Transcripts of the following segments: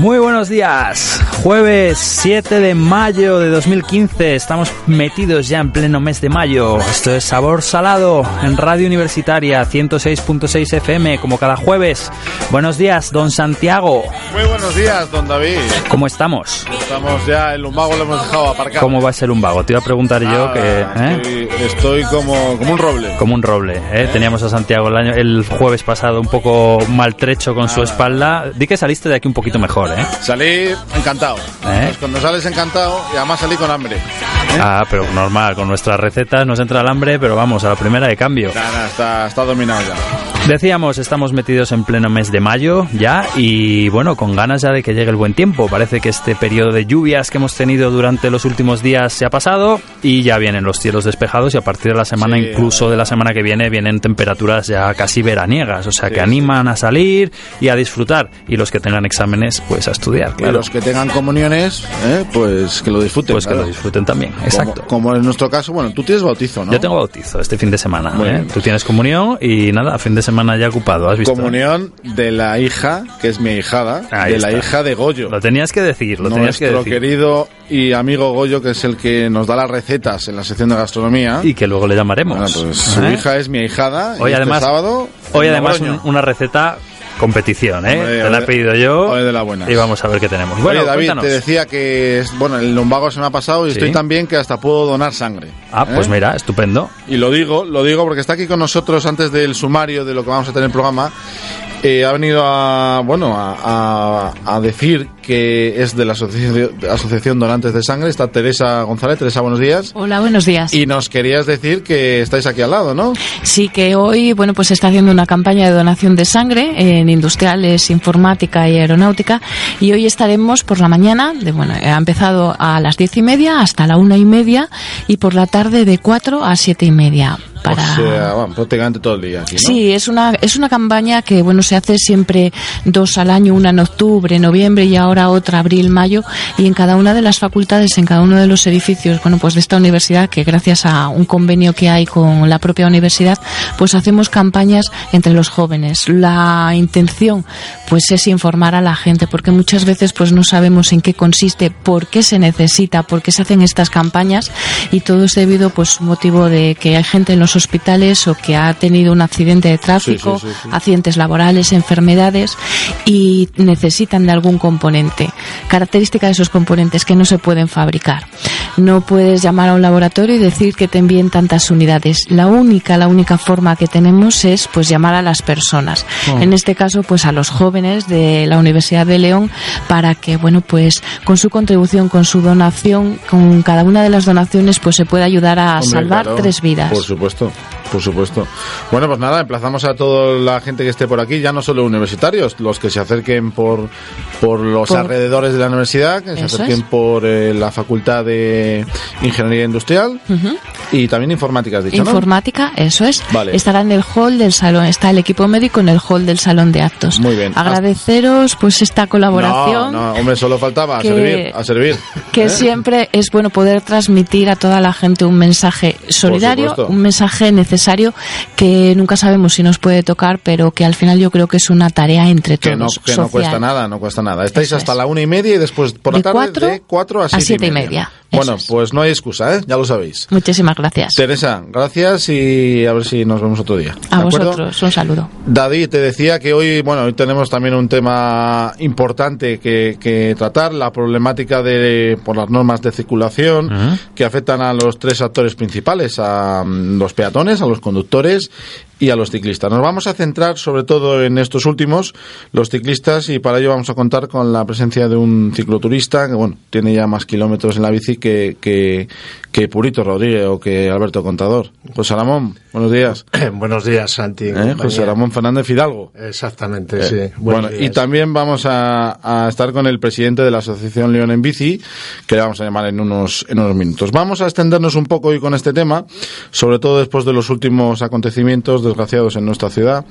Muy buenos días. Jueves 7 de mayo de 2015. Estamos metidos ya en pleno mes de mayo. Esto es Sabor Salado en Radio Universitaria 106.6 FM, como cada jueves. Buenos días, don Santiago. Muy buenos días, don David. ¿Cómo estamos? Estamos ya, el lumbago lo hemos dejado aparcado. ¿Cómo va a ser lumbago? Te iba a preguntar yo Ah, que... ¿eh? estoy, estoy como, como un roble. Como un roble, ¿eh? Teníamos a Santiago el, año, el jueves pasado un poco maltrecho con Ah. su espalda. Di que saliste de aquí un poquito mejor, ¿eh? Salí encantado. ¿Eh? Pues cuando sales encantado y además salí con hambre. Ah, pero normal, con nuestras recetas nos entra el hambre, pero vamos, a la primera de cambio. Nada, está, está dominado ya. Decíamos, estamos metidos en pleno mes de mayo ya y bueno, con ganas ya de que llegue el buen tiempo. Parece que este periodo de lluvias que hemos tenido durante los últimos días se ha pasado y ya vienen los cielos despejados y a partir de la semana, Sí, incluso de la semana que viene, vienen temperaturas ya casi veraniegas, o sea Sí, que sí. animan a salir y a disfrutar y los que tengan exámenes pues a estudiar, Y claro. los que tengan comuniones, ¿eh? pues que lo disfruten. Pues que claro. lo disfruten también, Como- exacto. Como, en nuestro caso, bueno, tú tienes bautizo, ¿no? Yo tengo bautizo este fin de semana. ¿eh? Tú tienes comunión y nada, fin de semana ya ocupado. ¿Has visto? Comunión de la hija, que es mi hijada, Ahí de la está. hija de Goyo. Lo tenías que decir, lo tenías que Nuestro decir. querido y amigo Goyo, que es el que nos da las recetas en la sección de gastronomía. Y que luego le llamaremos. Bueno, pues su ¿Eh? hija es mi ahijada. y Hoy este además, sábado, hoy además un- una receta competición, ¿eh? Hombre, Te la he pedido yo. de las buenas. Y vamos a ver qué tenemos. Bueno, Oye, David, cuéntanos. te decía que, bueno, el lumbago se me ha pasado y Sí. estoy tan bien que hasta puedo donar sangre. Ah, pues ¿eh? mira, estupendo. Y lo digo, lo digo porque está aquí con nosotros antes del sumario de lo que vamos a tener en el programa. Eh, ha venido a, bueno, a, a- a decir que es de la asociación, asociación Donantes de Sangre. Está Teresa González. Teresa, buenos días. Hola, buenos días. Y nos querías decir que estáis aquí al lado, ¿no? Sí, que hoy, bueno, pues está haciendo una campaña de donación de sangre en industriales, informática y aeronáutica. Y hoy estaremos por la mañana, de, bueno, ha empezado a las diez y media hasta la una y media y por la tarde de cuatro a siete y media. Para... O sea, bueno, prácticamente todo el día aquí, ¿no? Sí, es una, es una campaña que bueno se hace siempre dos al año, una en octubre, noviembre y ahora otra abril, mayo, y en cada una de las facultades, en cada uno de los edificios, bueno, pues de esta universidad, que gracias a un convenio que hay con la propia universidad, pues hacemos campañas entre los jóvenes. La intención, pues es informar a la gente, porque muchas veces pues no sabemos en qué consiste, por qué se necesita, por qué se hacen estas campañas, y todo es debido pues motivo de que hay gente en los hospitales o que ha tenido un accidente de tráfico, Sí, sí, sí, sí. accidentes laborales, enfermedades y necesitan de algún componente. Característica de esos componentes que no se pueden fabricar. No puedes llamar a un laboratorio y decir que te envíen tantas unidades. La única, la única forma que tenemos es pues llamar a las personas. En este caso, pues a los jóvenes de la Universidad de León para que, bueno, pues con su contribución, con su donación, con cada una de las donaciones, pues se pueda ayudar a Hombre, salvar claro, tres vidas. Por supuesto, abrazo por supuesto. Bueno, pues nada, emplazamos a toda la gente que esté por aquí, ya no solo universitarios, los que se acerquen por, por los Por- alrededores de la universidad, que se acerquen es. por eh, la Facultad de Ingeniería Industrial y también informática, has dicho, ¿no? Informática, eso es. Vale. Estará en el hall del salón, está el equipo médico en el hall del salón de actos. Muy bien. Agradeceros pues esta colaboración. No, no, hombre, solo faltaba a que- servir, a servir. Que ¿eh? siempre es bueno poder transmitir a toda la gente un mensaje solidario, un mensaje necesario que nunca sabemos si nos puede tocar, pero que al final yo creo que es una tarea entre Que no, todos. que no cuesta nada, no cuesta nada. Estáis Eso hasta es. la una y media y después por la De tarde cuatro de cuatro a a siete, siete y media. Bueno, es. pues no hay excusa, ¿eh? Ya lo sabéis. Muchísimas gracias. Teresa, gracias y a ver si nos vemos otro día. A vosotros, un saludo. David, te decía que hoy, bueno, hoy tenemos también un tema importante que, que tratar, la problemática de por las normas de circulación que afectan a los tres actores principales, a mm, los peatones, a los conductores y a los ciclistas. Nos vamos a centrar sobre todo en estos últimos, los ciclistas, y para ello vamos a contar con la presencia de un cicloturista que, bueno, tiene ya más kilómetros en la bici que, que, que Purito Rodríguez o que Alberto Contador. José Ramón, buenos días. Buenos días, Santi. ¿Eh? José Ramón Fernández Fidalgo. Exactamente, Eh, sí. bueno, y también vamos a, a estar con el presidente de la Asociación León en Bici, que le vamos a llamar en unos, en unos minutos. Vamos a extendernos un poco hoy con este tema, sobre todo después de los últimos acontecimientos desgraciados en nuestra ciudad.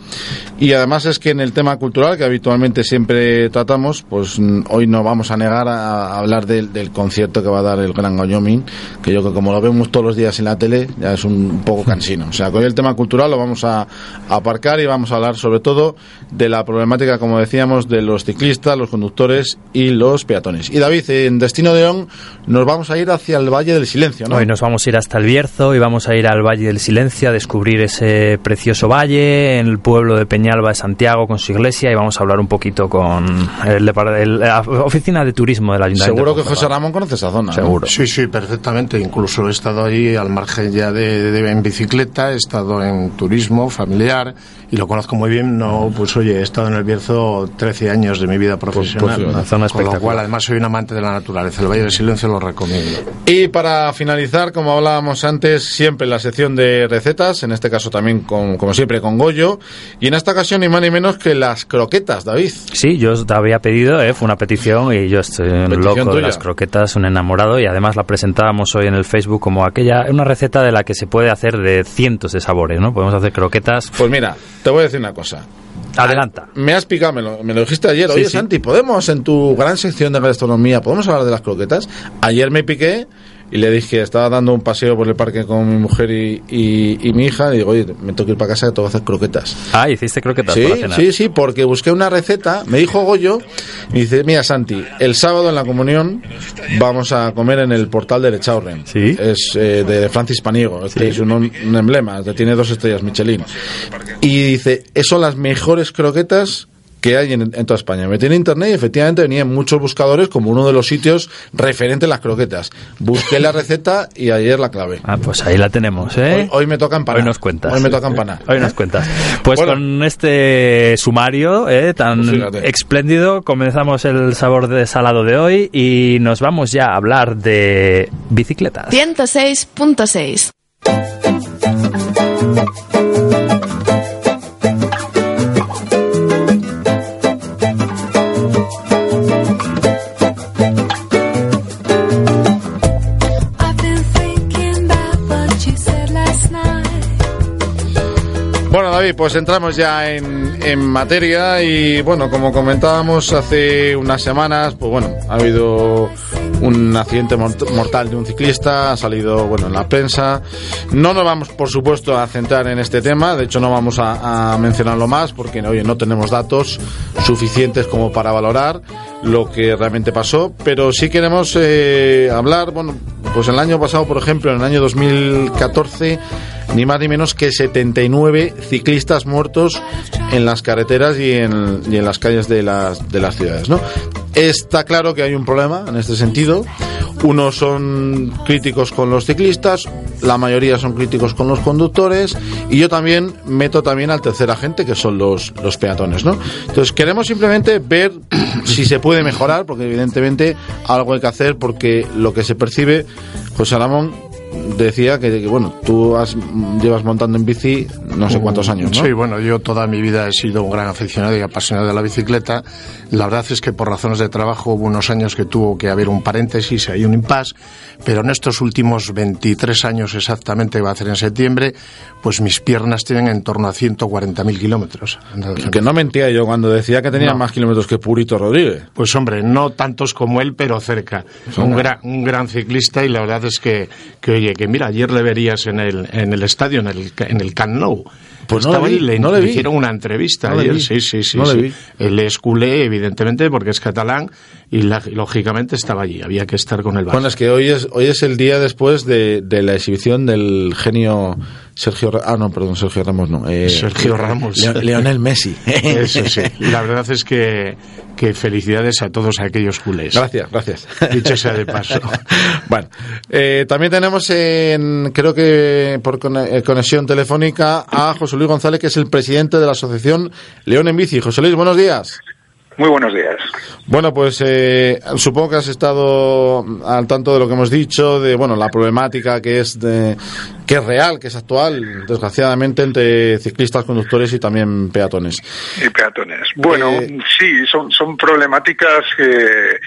Y además es que en el tema cultural, que habitualmente siempre tratamos, pues mm, hoy no vamos a negar a, a hablar del, del concierto que va a dar el Gran Wyoming, que yo que como lo vemos todos los días en la tele, ya es un poco cansino. O sea, que hoy el tema cultural lo vamos a, a aparcar y vamos a hablar sobre todo de la problemática, como decíamos, de los ciclistas, los conductores y los peatones. Y David, en Destino de On nos vamos a ir hacia el Valle del Silencio, ¿no? Hoy nos vamos a ir hasta el Bierzo y vamos a ir al Valle del Silencio a descubrir ese precioso valle en el pueblo de Peñalba de Santiago con su iglesia y vamos a hablar un poquito con el, el- la oficina de turismo del Ayuntamiento. Seguro de que José. Ramón conoce esa zona. ¿no? Seguro. Sí, sí, perfectamente. Incluso he estado ahí al margen ya de, de- en bicicleta, he estado en turismo familiar y lo conozco muy bien. No, pues oye, he estado en el Bierzo 13 años de mi vida profesional. pues, una zona con lo espectacular. cual, además, soy un amante de la naturaleza. El Valle del Silencio lo recomiendo. Y para finalizar, como hablábamos antes, siempre la sección de recetas, en este caso también con, como siempre con Goyo, y en esta ocasión ni más ni menos que las croquetas, David. Sí, yo te había pedido, eh, fue una petición y yo estoy un loco de las croquetas, un enamorado y además la presentábamos hoy en el Facebook como aquella, una receta de la que se puede hacer de cientos de sabores, ¿no? Podemos hacer croquetas. Pues mira, te voy a decir una cosa. Adelanta. Me has picado, me lo, me lo dijiste ayer. Sí, Oye, sí. Santi, ¿podemos en tu gran sección de gastronomía, podemos hablar de las croquetas? Ayer me piqué y le dije, estaba dando un paseo por el parque con mi mujer y, y- y mi hija, y digo, oye, me tengo que ir para casa tengo que hacer croquetas. Ah, hiciste croquetas Sí, para sí, sí, porque busqué una receta, me dijo Goyo, y dice, mira Santi, el sábado en la comunión vamos a comer en el portal del Echaurren. Sí. Es eh, de Francis Paniego, es, que es un, un emblema, tiene dos estrellas Michelin. Y dice, "Es- son las mejores croquetas que hay en, en toda España. Metí en internet y efectivamente venía en muchos buscadores como uno de los sitios referente a las croquetas. Busqué la receta y ayer la clavé. Ah, pues ahí la tenemos, ¿eh? Hoy, hoy me toca empanar. Hoy nos cuentas. Hoy me toca empanar. Hoy nos cuentas. Pues Bueno. con este sumario eh, tan Pues espléndido comenzamos el sabor de salado de hoy y nos vamos ya a hablar de bicicletas. 106.6. Bueno, David, pues entramos ya en, en materia y bueno, como comentábamos hace unas semanas, pues bueno, ha habido un accidente mort- mortal de un ciclista, ha salido bueno en la prensa. No nos vamos, por supuesto, a centrar en este tema, de hecho no vamos a, a mencionarlo más porque oye, no tenemos datos suficientes como para valorar lo que realmente pasó, pero sí queremos eh, hablar, bueno, pues el año pasado, por ejemplo, en el año 2014, ni más ni menos que 79 ciclistas muertos en las carreteras y en, y en las calles de las, de las ciudades, ¿no? Está claro que hay un problema en este sentido. Unos son críticos con los ciclistas, la mayoría son críticos con los conductores y yo también meto también al tercer agente que son los, los peatones, ¿no? Entonces queremos simplemente ver si se puede mejorar porque evidentemente algo hay que hacer porque lo que se percibe, José Ramón decía que, que, bueno, tú has, llevas montando en bici no sé cuántos años, ¿no? Sí, bueno, yo toda mi vida he sido un gran aficionado y apasionado de la bicicleta. La verdad es que por razones de trabajo hubo unos años que tuvo que haber un paréntesis, hay un impasse, pero en estos últimos 23 años exactamente, va a hacer en septiembre, pues mis piernas tienen en torno a 140.000 kilómetros. Que no mentía yo cuando decía que tenía No. más kilómetros que Purito Rodríguez. Pues hombre, no tantos como él, pero cerca. Un gran, un gran ciclista y la verdad es que, que oye, que mira, ayer le verías en el, en el estadio, en el, en el Camp Nou. Pues no Estaba le vi, ahí, le, no le le vi. hicieron una entrevista No ayer, vi. sí, sí, sí. No le sí. vi. Él es culé, evidentemente, porque es catalán y, la- y lógicamente estaba allí, había que estar con el Barça. Bueno, es que hoy es, hoy es el día después de, de la exhibición del genio Sergio Ah, no, perdón, Sergio Ramos no. eh, Sergio Ramos. Leo- Leonel Messi. Eso sí. La verdad es que, que felicidades a todos aquellos culés. Gracias, gracias. Dicho sea de paso. bueno, eh, también tenemos en, creo que por eh, conexión telefónica a José Luis González, que es el presidente de la asociación León en Bici. José Luis, buenos días. Muy buenos días. Bueno, pues eh, supongo que has estado al tanto de lo que hemos dicho, de bueno la problemática que es de, que es real, que es actual, desgraciadamente entre ciclistas, conductores y también peatones. Y peatones. Bueno, Eh, sí, son, son problemáticas que,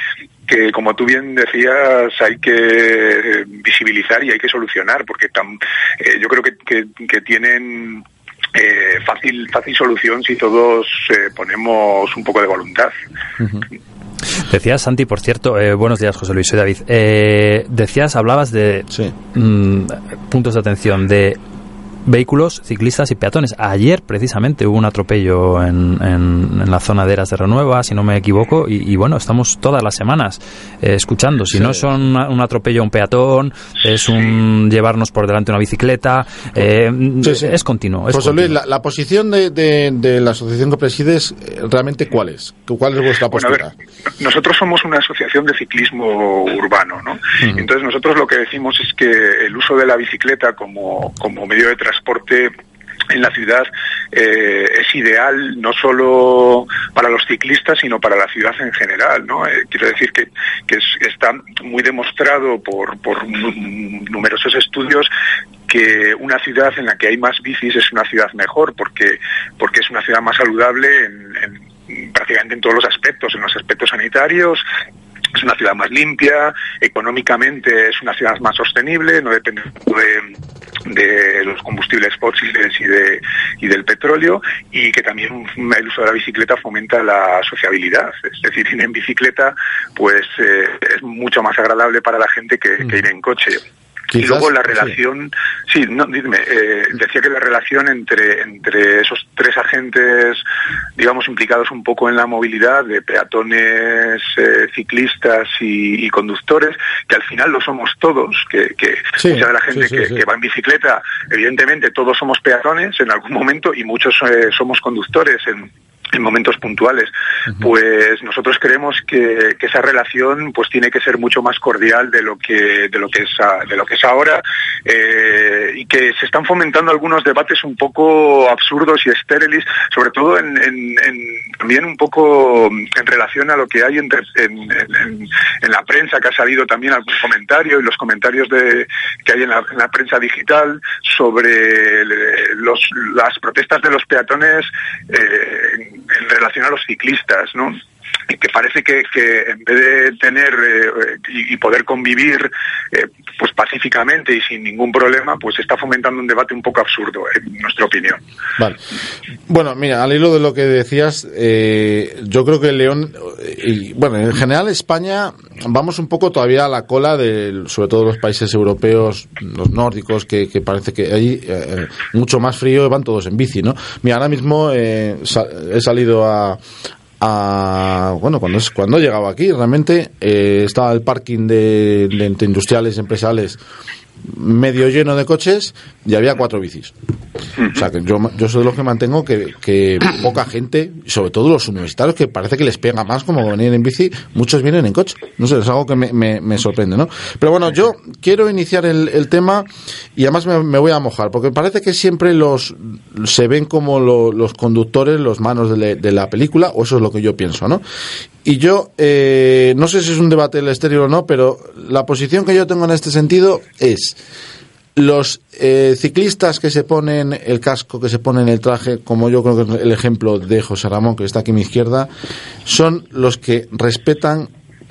que, como tú bien decías, hay que visibilizar y hay que solucionar, porque tam- eh, yo creo que, que- que tienen eh, fácil, fácil solución si todos eh, ponemos un poco de voluntad. Decías, Santi, por cierto, eh, buenos días, José Luis, soy David. Eh, decías, hablabas de Sí. mm, puntos de atención de vehículos, ciclistas y peatones. Ayer, precisamente, hubo un atropello en, en- en la zona de Eras de Renueva, si no me equivoco, y, y bueno, estamos todas las semanas eh, escuchando. Si Sí. no son una- un atropello a un peatón, es un llevarnos por delante una bicicleta, eh, Sí, sí. es continuo. Es José Luis, la, la posición de, de- de la asociación que presides, eh, ¿realmente cuál es? ¿Cuál es vuestra Bueno, a postura? ver, nosotros somos una asociación de ciclismo urbano, ¿no? Entonces nosotros lo que decimos es que el uso de la bicicleta como, como medio de transporte en la ciudad eh, es ideal no solo para los ciclistas sino para la ciudad en general no Eh, quiero decir que, que es- está muy demostrado por, por nu- numerosos estudios que una ciudad en la que hay más bicis es una ciudad mejor porque porque es una ciudad más saludable en- en prácticamente en todos los aspectos, en los aspectos sanitarios, es una ciudad más limpia, económicamente es una ciudad más sostenible, no depende de, de los combustibles fósiles y, de, y del petróleo, y que también el uso de la bicicleta fomenta la sociabilidad. Es decir, ir en bicicleta pues eh, es mucho más agradable para la gente que, que ir en coche. Y luego la relación, sí, no, dime, eh, decía que la relación entre, entre esos tres agentes, digamos, implicados un poco en la movilidad de peatones, eh, ciclistas y, y conductores, que al final lo somos todos, que, que Sí, mucha de la gente sí, que, que va en bicicleta, evidentemente todos somos peatones en algún momento y muchos eh, somos conductores en en momentos puntuales, pues nosotros creemos que, que esa relación pues tiene que ser mucho más cordial de lo que de lo que es a- de lo que es ahora eh, y que se están fomentando algunos debates un poco absurdos y estériles, sobre todo en, en- en- también un poco en relación a lo que hay en, la prensa que ha salido también algún comentario y los comentarios de que hay en la, en la prensa digital sobre los, las protestas de los peatones eh, en, relación a los ciclistas, ¿no? Que parece que, que en vez de tener eh, y, poder convivir eh, pues pacíficamente y sin ningún problema, pues está fomentando un debate un poco absurdo, en nuestra opinión. Vale. Bueno, mira, al hilo de lo que decías, eh, yo creo que León, eh, y bueno, en general España, vamos un poco todavía a la cola de, sobre todo los países europeos, los nórdicos, que, que parece que hay eh, mucho más frío, van todos en bici, ¿no? Mira, ahora mismo he salido a, a bueno cuando es cuando he aquí realmente eh, estaba el parking de, de entre industriales empresariales medio lleno de coches y había cuatro bicis. O sea que yo, yo soy de los que mantengo que, que poca gente sobre todo los universitarios que parece que les pega más como venir en bici muchos vienen en coche. No sé es algo que me, me- sorprende no pero bueno yo quiero iniciar el, el tema y además me, voy a mojar porque parece que siempre los se ven como lo- los conductores los manos de la película o eso es lo que yo pienso no y yo, eh, no sé si es un debate del estéreo o no, pero la posición que yo tengo en este sentido es los eh, ciclistas que se ponen el casco, que se ponen el traje, como yo creo que es el ejemplo de José Ramón, que está aquí a mi izquierda, son los que respetan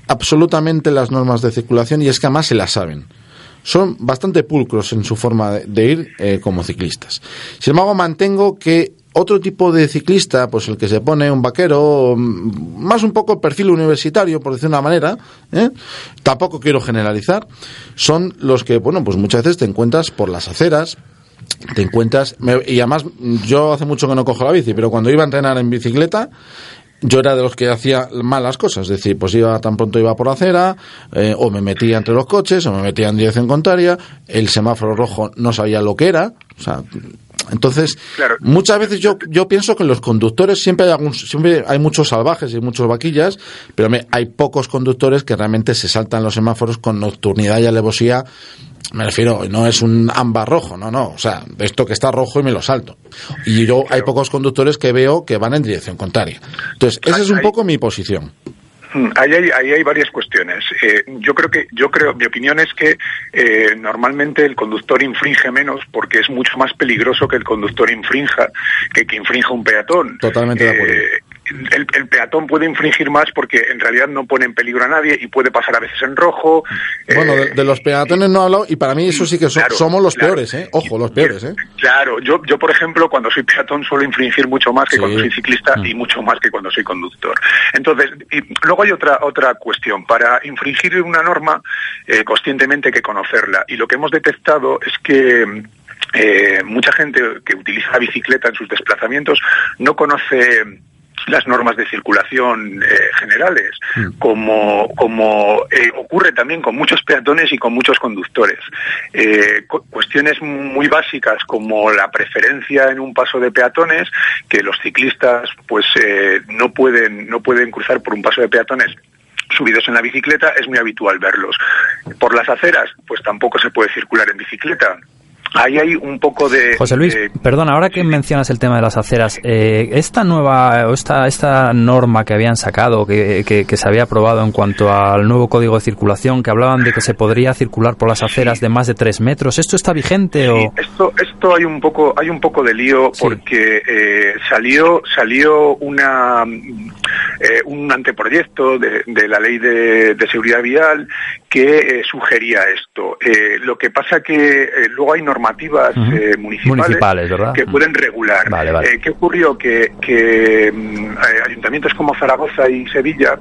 absolutamente las normas de circulación y es que además se las saben. Son bastante pulcros en su forma de, de ir eh, como ciclistas. Sin embargo, mantengo que otro tipo de ciclista, pues el que se pone un vaquero, mm, más un poco perfil universitario, por decir una manera, ¿eh? tampoco quiero generalizar, son los que, bueno, pues muchas veces te encuentras por las aceras, te encuentras me- y además yo hace mucho que no cojo la bici pero cuando iba a entrenar en bicicleta yo era de los que hacía malas cosas, es decir, pues iba tan pronto iba por acera, eh, o me metía entre los coches, o me metía en dirección contraria, el semáforo rojo no sabía lo que era, o sea, entonces Claro. muchas veces yo yo pienso que en los conductores siempre hay algún, siempre hay muchos salvajes y muchos vaquillas, pero me- hay pocos conductores que realmente se saltan los semáforos con nocturnidad y alevosía me refiero, no es un ámbar rojo, no, no. O sea, esto que está rojo y me lo salto. Y yo, hay pocos conductores que veo que van en dirección contraria. Entonces, esa es un poco mi posición. Mm, Ahí hay, ahí hay varias cuestiones. Eh, yo creo que, yo creo, mi opinión es que eh, normalmente el conductor infringe menos porque es mucho más peligroso que el conductor infrinja que que infrinja un peatón. Totalmente de acuerdo. El, el peatón puede infringir más porque en realidad no pone en peligro a nadie y puede pasar a veces en rojo. Bueno, eh, de, de los peatones no he hablado y para mí eso sí que so- Claro, somos los claro. peores, ¿eh? Ojo, los peores, ¿eh? Claro, yo, yo por ejemplo, cuando soy peatón suelo infringir mucho más que Sí. cuando soy ciclista Mm. y mucho más que cuando soy conductor. Entonces, y luego hay otra otra cuestión. Para infringir una norma, eh, conscientemente hay que conocerla. Y lo que hemos detectado es que eh, mucha gente que utiliza la bicicleta en sus desplazamientos no conoce las normas de circulación eh, generales, como, como eh, ocurre también con muchos peatones y con muchos conductores. Eh, cu- cuestiones muy básicas como la preferencia en un paso de peatones, que los ciclistas pues no pueden no pueden cruzar por un paso de peatones subidos en la bicicleta, es muy habitual verlos. Por las aceras, pues tampoco se puede circular en bicicleta. Ahí hay un poco de... José Luis, de- perdona, ahora que mencionas el tema de las aceras, eh, esta nueva, esta, esta norma que habían sacado, que, que, que se había aprobado en cuanto al nuevo código de circulación, que hablaban de que se podría circular por las aceras de más de tres metros, ¿esto está vigente Sí, o...? esto esto hay un poco hay un poco de lío porque eh, salió salió una eh, un anteproyecto de, de la ley de, de seguridad vial que eh, sugería esto. Eh, lo que pasa que luego hay normativas eh, municipales, que pueden regular. Vale, vale. Eh, ¿Qué ocurrió? Que, que mm, eh, ayuntamientos como Zaragoza y Sevilla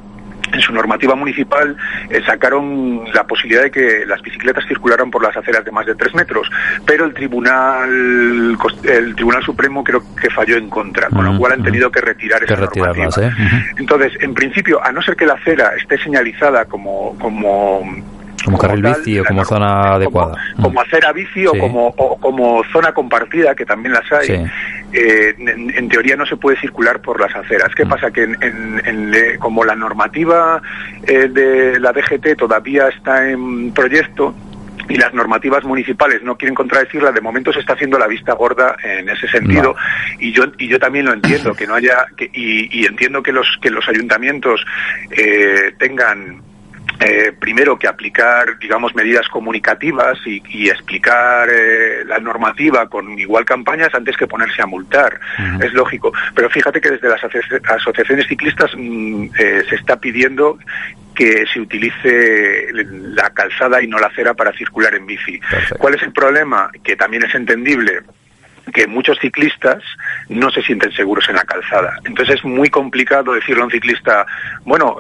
en su normativa municipal eh, sacaron la posibilidad de que las bicicletas circularan por las aceras de más de tres metros, pero el tribunal el tribunal supremo creo que falló en contra, con lo cual han tenido que retirar esa normativa. ¿eh? Entonces, en principio, a no ser que la acera esté señalizada como como Como carril tal, bici o como zona como- adecuada. Como, Mm. acera bici o como o como zona compartida, que también las hay. Sí. eh, en, en teoría no se puede circular por las aceras. ¿Qué Mm. pasa? Que en, en- como la normativa eh, de la DGT todavía está en proyecto, y las normativas municipales no quieren contradecirla, de momento se está haciendo la vista gorda en ese sentido y yo y yo también lo entiendo que no haya que, y, y entiendo que los que los ayuntamientos eh, tengan eh, primero que aplicar, digamos, medidas comunicativas y, y explicar eh, la normativa con igual campañas antes que ponerse a multar. Es lógico. Pero fíjate que desde las asoci- asociaciones ciclistas mm, eh, se está pidiendo que se utilice la calzada y no la acera para circular en bici. Perfecto. ¿Cuál es el problema? Que también es entendible que muchos ciclistas no se sienten seguros en la calzada. Entonces es muy complicado decirle a un ciclista, bueno,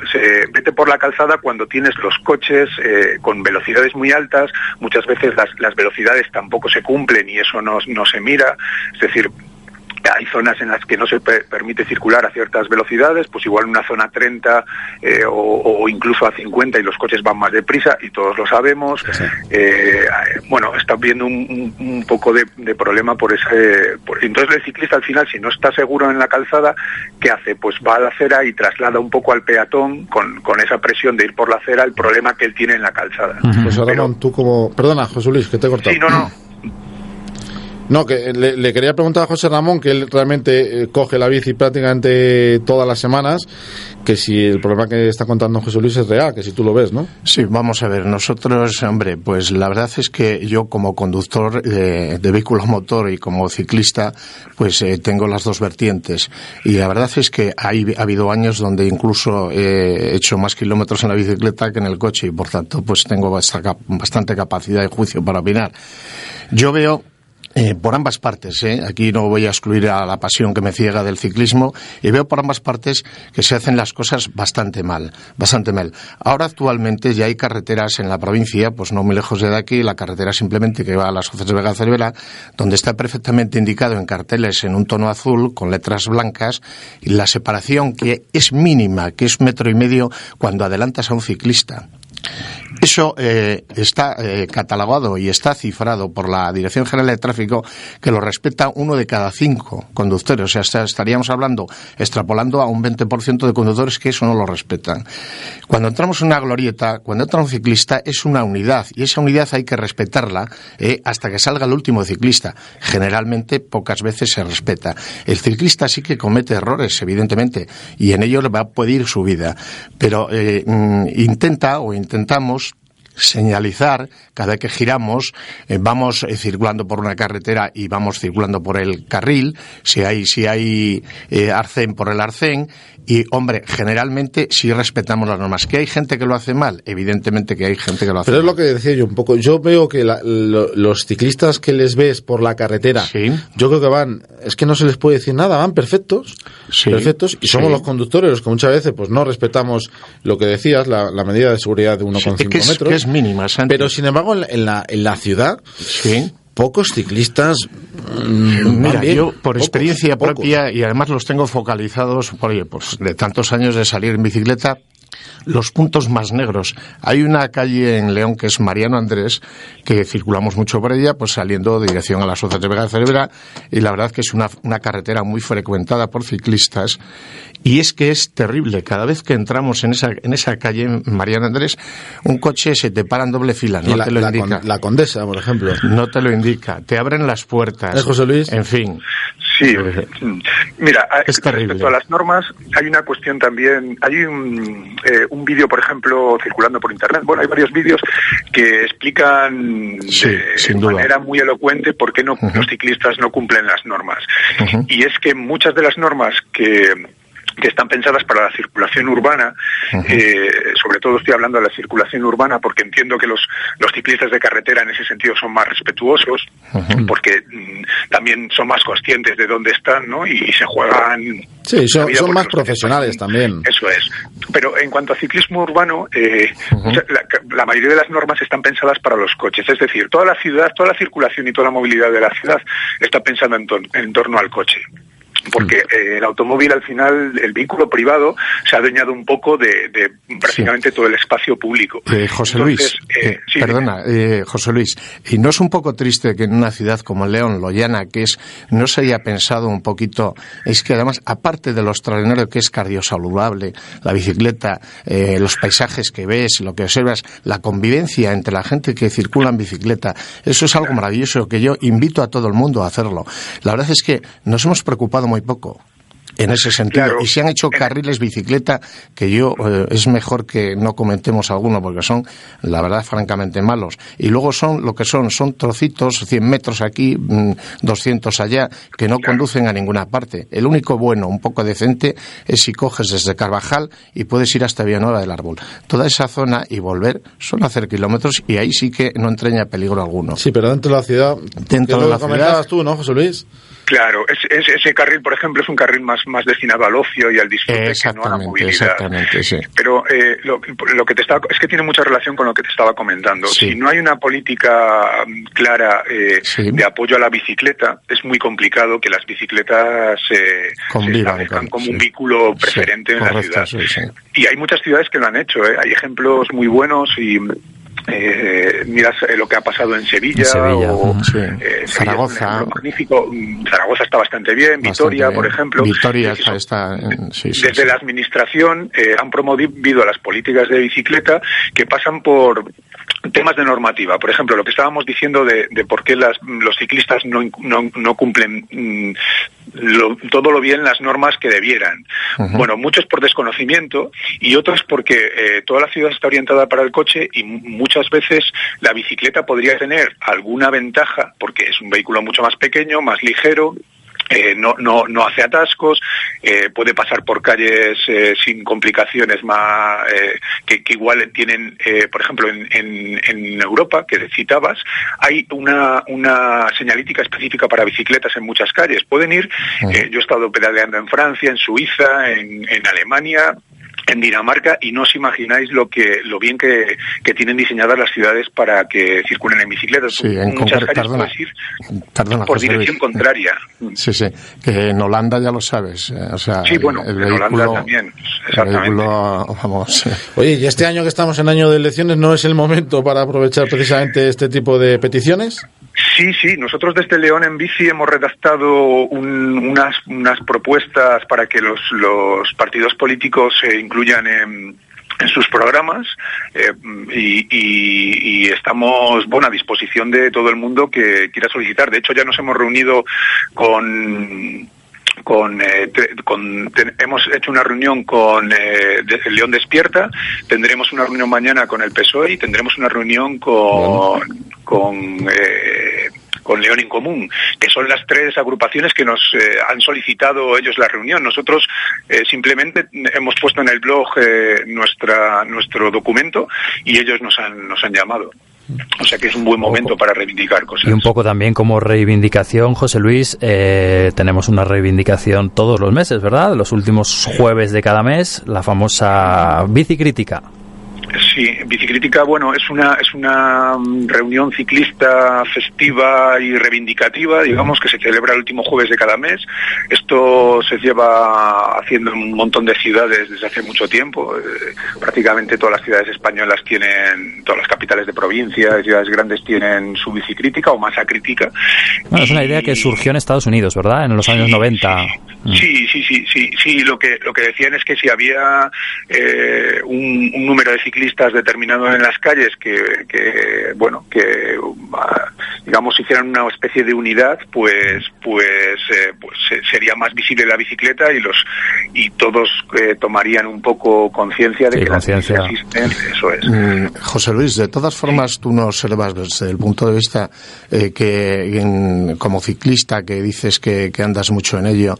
vete por la calzada cuando tienes los coches eh, con velocidades muy altas, muchas veces las, velocidades tampoco se cumplen y eso no se mira, es decir, hay zonas en las que no se per- permite circular a ciertas velocidades, pues igual una zona 30 eh, o, o incluso a 50 y los coches van más deprisa y todos lo sabemos. Eh, bueno, está viendo un, un- un poco de, de problema por ese... por- entonces el ciclista al final, si no está seguro en la calzada, ¿qué hace? Pues va a la acera y traslada un poco al peatón con, con esa presión de ir por la acera el problema que él tiene en la calzada. Ujú. José Pero- Ramón, tú como... Perdona, José Luis, que te he cortado. Sí, no, no. No, que le, quería preguntar a José Ramón, que él realmente eh, coge la bici prácticamente todas las semanas, que si el problema que está contando José Luis es real, que si tú lo ves, ¿no? Sí, vamos a ver, nosotros, hombre, pues la verdad es que yo como conductor eh, de vehículo motor y como ciclista, pues eh, tengo las dos vertientes. Y la verdad es que hay, ha habido años donde incluso he hecho más kilómetros en la bicicleta que en el coche y por tanto pues tengo basta- bastante capacidad de juicio para opinar. Yo veo eh, por ambas partes. ¿eh? Aquí no voy a excluir a la pasión que me ciega del ciclismo y veo por ambas partes que se hacen las cosas bastante mal, bastante mal. Ahora actualmente ya hay carreteras en la provincia, pues no muy lejos de aquí, la carretera simplemente que va a las José de Vega Cervera, donde está perfectamente indicado en carteles en un tono azul con letras blancas y la separación que es mínima, que es metro y medio cuando adelantas a un ciclista. Eso eh, está eh, catalogado y está cifrado por la Dirección General de Tráfico que lo respeta uno de cada cinco conductores. O sea, estaríamos hablando, extrapolando a un 20% de conductores que eso no lo respetan. Cuando entramos en una glorieta, cuando entra un ciclista, es una unidad y esa unidad hay que respetarla eh, hasta que salga el último ciclista. Generalmente, pocas veces se respeta. El ciclista sí que comete errores, evidentemente, y en ello va a poder ir su vida. Pero mm, intenta o intentamos señalizar cada vez que giramos eh, vamos eh, circulando por una carretera y vamos circulando por el carril si hay si hay eh, arcén por el arcén y hombre generalmente sí respetamos las normas que hay gente que lo hace mal evidentemente que hay gente que lo hace Pero es mal lo que decía yo un poco. Yo veo que la- lo- los ciclistas que les ves por la carretera, Sí. yo creo que van, es que no se les puede decir nada, van perfectos, Sí. perfectos, y somos Sí. los conductores los que muchas veces pues no respetamos lo que decías, la, la medida de seguridad de 1,5 Sí, que es- metros. que es mínima, Santi. Pero sin embargo, en la, en la, en la ciudad, sí pocos ciclistas. mm, Mira, bien, yo por pocos, experiencia pocos. propia y además los tengo focalizados, por, oye, pues de tantos años de salir en bicicleta, los puntos más negros. Hay una calle en León que es Mariano Andrés, que circulamos mucho por ella, pues saliendo de dirección a la Sociedad de Vega de Cervera, y la verdad que es una, una carretera muy frecuentada por ciclistas, y es que es terrible. Cada vez que entramos en esa, en esa calle, en Mariano Andrés, un coche se te para en doble fila, no la, te lo la indica. con- la condesa, por ejemplo. No te lo indica, te abren las puertas. ¿Eh, José Luis? En fin. Sí, mira, Es terrible. respecto a las normas, hay una cuestión también, hay un, eh, un vídeo, por ejemplo, circulando por internet, bueno, hay varios vídeos que explican Sí, de sin duda. manera muy elocuente por qué no, los ciclistas no cumplen las normas. Y es que muchas de las normas que que están pensadas para la circulación urbana, eh, sobre todo estoy hablando de la circulación urbana porque entiendo que los, los ciclistas de carretera en ese sentido son más respetuosos, porque mm, también son más conscientes de dónde están, ¿no? Y, se juegan. Sí, son- más profesionales también. Eso es. Pero en cuanto a ciclismo urbano, eh, la, la mayoría de las normas están pensadas para los coches. Es decir, toda la ciudad, toda la circulación y toda la movilidad de la ciudad está en, tor- en torno al coche. Porque eh, el automóvil, al final, el vehículo privado, se ha adueñado un poco de, de prácticamente todo el espacio público. Eh, José Entonces, Luis, eh, sí, perdona, José Luis, ¿y no es un poco triste que en una ciudad como León, Loyana, que es, no se haya pensado un poquito, es que además, aparte de lo extraordinario que es cardiosaludable, la bicicleta, los paisajes que ves, lo que observas, la convivencia entre la gente que circula en bicicleta, eso es algo maravilloso que yo invito a todo el mundo a hacerlo. La verdad es que nos hemos preocupado muy poco en ese sentido. Claro. Y se han hecho carriles bicicleta que yo eh, es mejor que no comentemos alguno porque son, la verdad, francamente malos. Y luego son lo que son, son trocitos, 100 metros aquí, mm, 200 allá, que no conducen a ninguna parte. El único bueno, un poco decente, es si coges desde Carvajal y puedes ir hasta Villanueva del Árbol. Toda esa zona y volver son hacer kilómetros y ahí sí que no entraña peligro alguno. Sí, pero dentro de la ciudad. Dentro de lo la ciudad. tú, ¿no, José Luis? Claro, es, es- ese carril, por ejemplo, es un carril más, más destinado al ocio y al disfrute que no a la Exactamente, movilidad. exactamente, sí. Pero eh, lo, lo que te estaba, es que tiene mucha relación con lo que te estaba comentando. Sí. Si no hay una política mm, clara eh, Sí. de apoyo a la bicicleta, es muy complicado que las bicicletas eh, se Convivan establezcan con- como sí. un vehículo preferente en la ciudad. Y hay muchas ciudades que lo han hecho. ¿eh? Hay ejemplos muy buenos y eh, miras eh, lo que ha pasado en Sevilla, En Sevilla, o. Sí. eh, Zaragoza. ejemplo magnífico. Mm, Zaragoza está bastante bien, Vitoria, por ejemplo. Vitoria Es está, está sí, sí, Desde sí. la administración eh, han promovido las políticas de bicicleta que pasan por temas de normativa. Por ejemplo, lo que estábamos diciendo de, de por qué las- los ciclistas no, no- no cumplen mm, lo- todo lo bien las normas que debieran. Bueno, muchos por desconocimiento y otros porque eh, toda la ciudad está orientada para el coche y mu- muchas veces la bicicleta podría tener alguna ventaja porque es un vehículo mucho más pequeño, más ligero eh, no, no, no hace atascos, eh, puede pasar por calles eh, sin complicaciones más que, que igual tienen, por ejemplo, en, en, en Europa, que citabas, hay una, una señalítica específica para bicicletas en muchas calles. Pueden ir, yo he estado pedaleando en Francia, en Suiza, en, en Alemania, en Dinamarca y no os imagináis lo que lo bien que, que tienen diseñadas las ciudades para que circulen en bicicletas. Sí, en muchas calles perdona, puedes ir perdona, por José dirección Luis. contraria. Sí, sí, que en Holanda ya lo sabes, eh, o sea, Sí, bueno, el, el en Holanda también, el exactamente. vehículo, vamos, eh, Oye, y este año que estamos en año de elecciones, ¿no es el momento para aprovechar precisamente este tipo de peticiones? Sí, sí, nosotros desde León en Bici hemos redactado un- unas, propuestas para que los, partidos políticos se incluyan en, sus programas eh, y, y- y estamos bueno a disposición de todo el mundo que quiera solicitar. De hecho, ya nos hemos reunido con con, eh, con- te- hemos hecho una reunión con eh, León Despierta, tendremos una reunión mañana con el PSOE y tendremos una reunión eh, con León en Común, que son las tres agrupaciones que nos eh, han solicitado ellos la reunión. Nosotros simplemente hemos puesto en el blog eh, nuestra nuestro documento y ellos nos han nos han llamado. O sea que es un buen momento para reivindicar cosas. Y un poco también como reivindicación, José Luis, eh, tenemos una reivindicación todos los meses, ¿verdad? Los últimos jueves de cada mes, la famosa bicicrítica. Sí, Bicicrítica, bueno, es una es una mm, reunión ciclista festiva y reivindicativa, digamos, que se celebra el último jueves de cada mes. Esto se lleva haciendo en un montón de ciudades desde hace mucho tiempo. Eh, prácticamente todas las ciudades españolas tienen, todas las capitales de provincia, ciudades grandes tienen su bicicrítica o masa crítica. Bueno, es una idea que surgió en Estados Unidos, ¿verdad? En los años 90. Mm. Sí, sí, sí, sí, sí. Lo que lo que decían es que si había eh, un, un número de ciclistas determinado en las calles que, que bueno, que ah, digamos hicieran una especie de unidad, pues pues eh, pues sería más visible la bicicleta y los y todos eh, tomarían un poco conciencia de Sí, que conciencia. existen. Eso es. Mm, José Luis, de todas formas, tú no observas desde el punto de vista eh, que en- como ciclista que dices que, que andas mucho en ello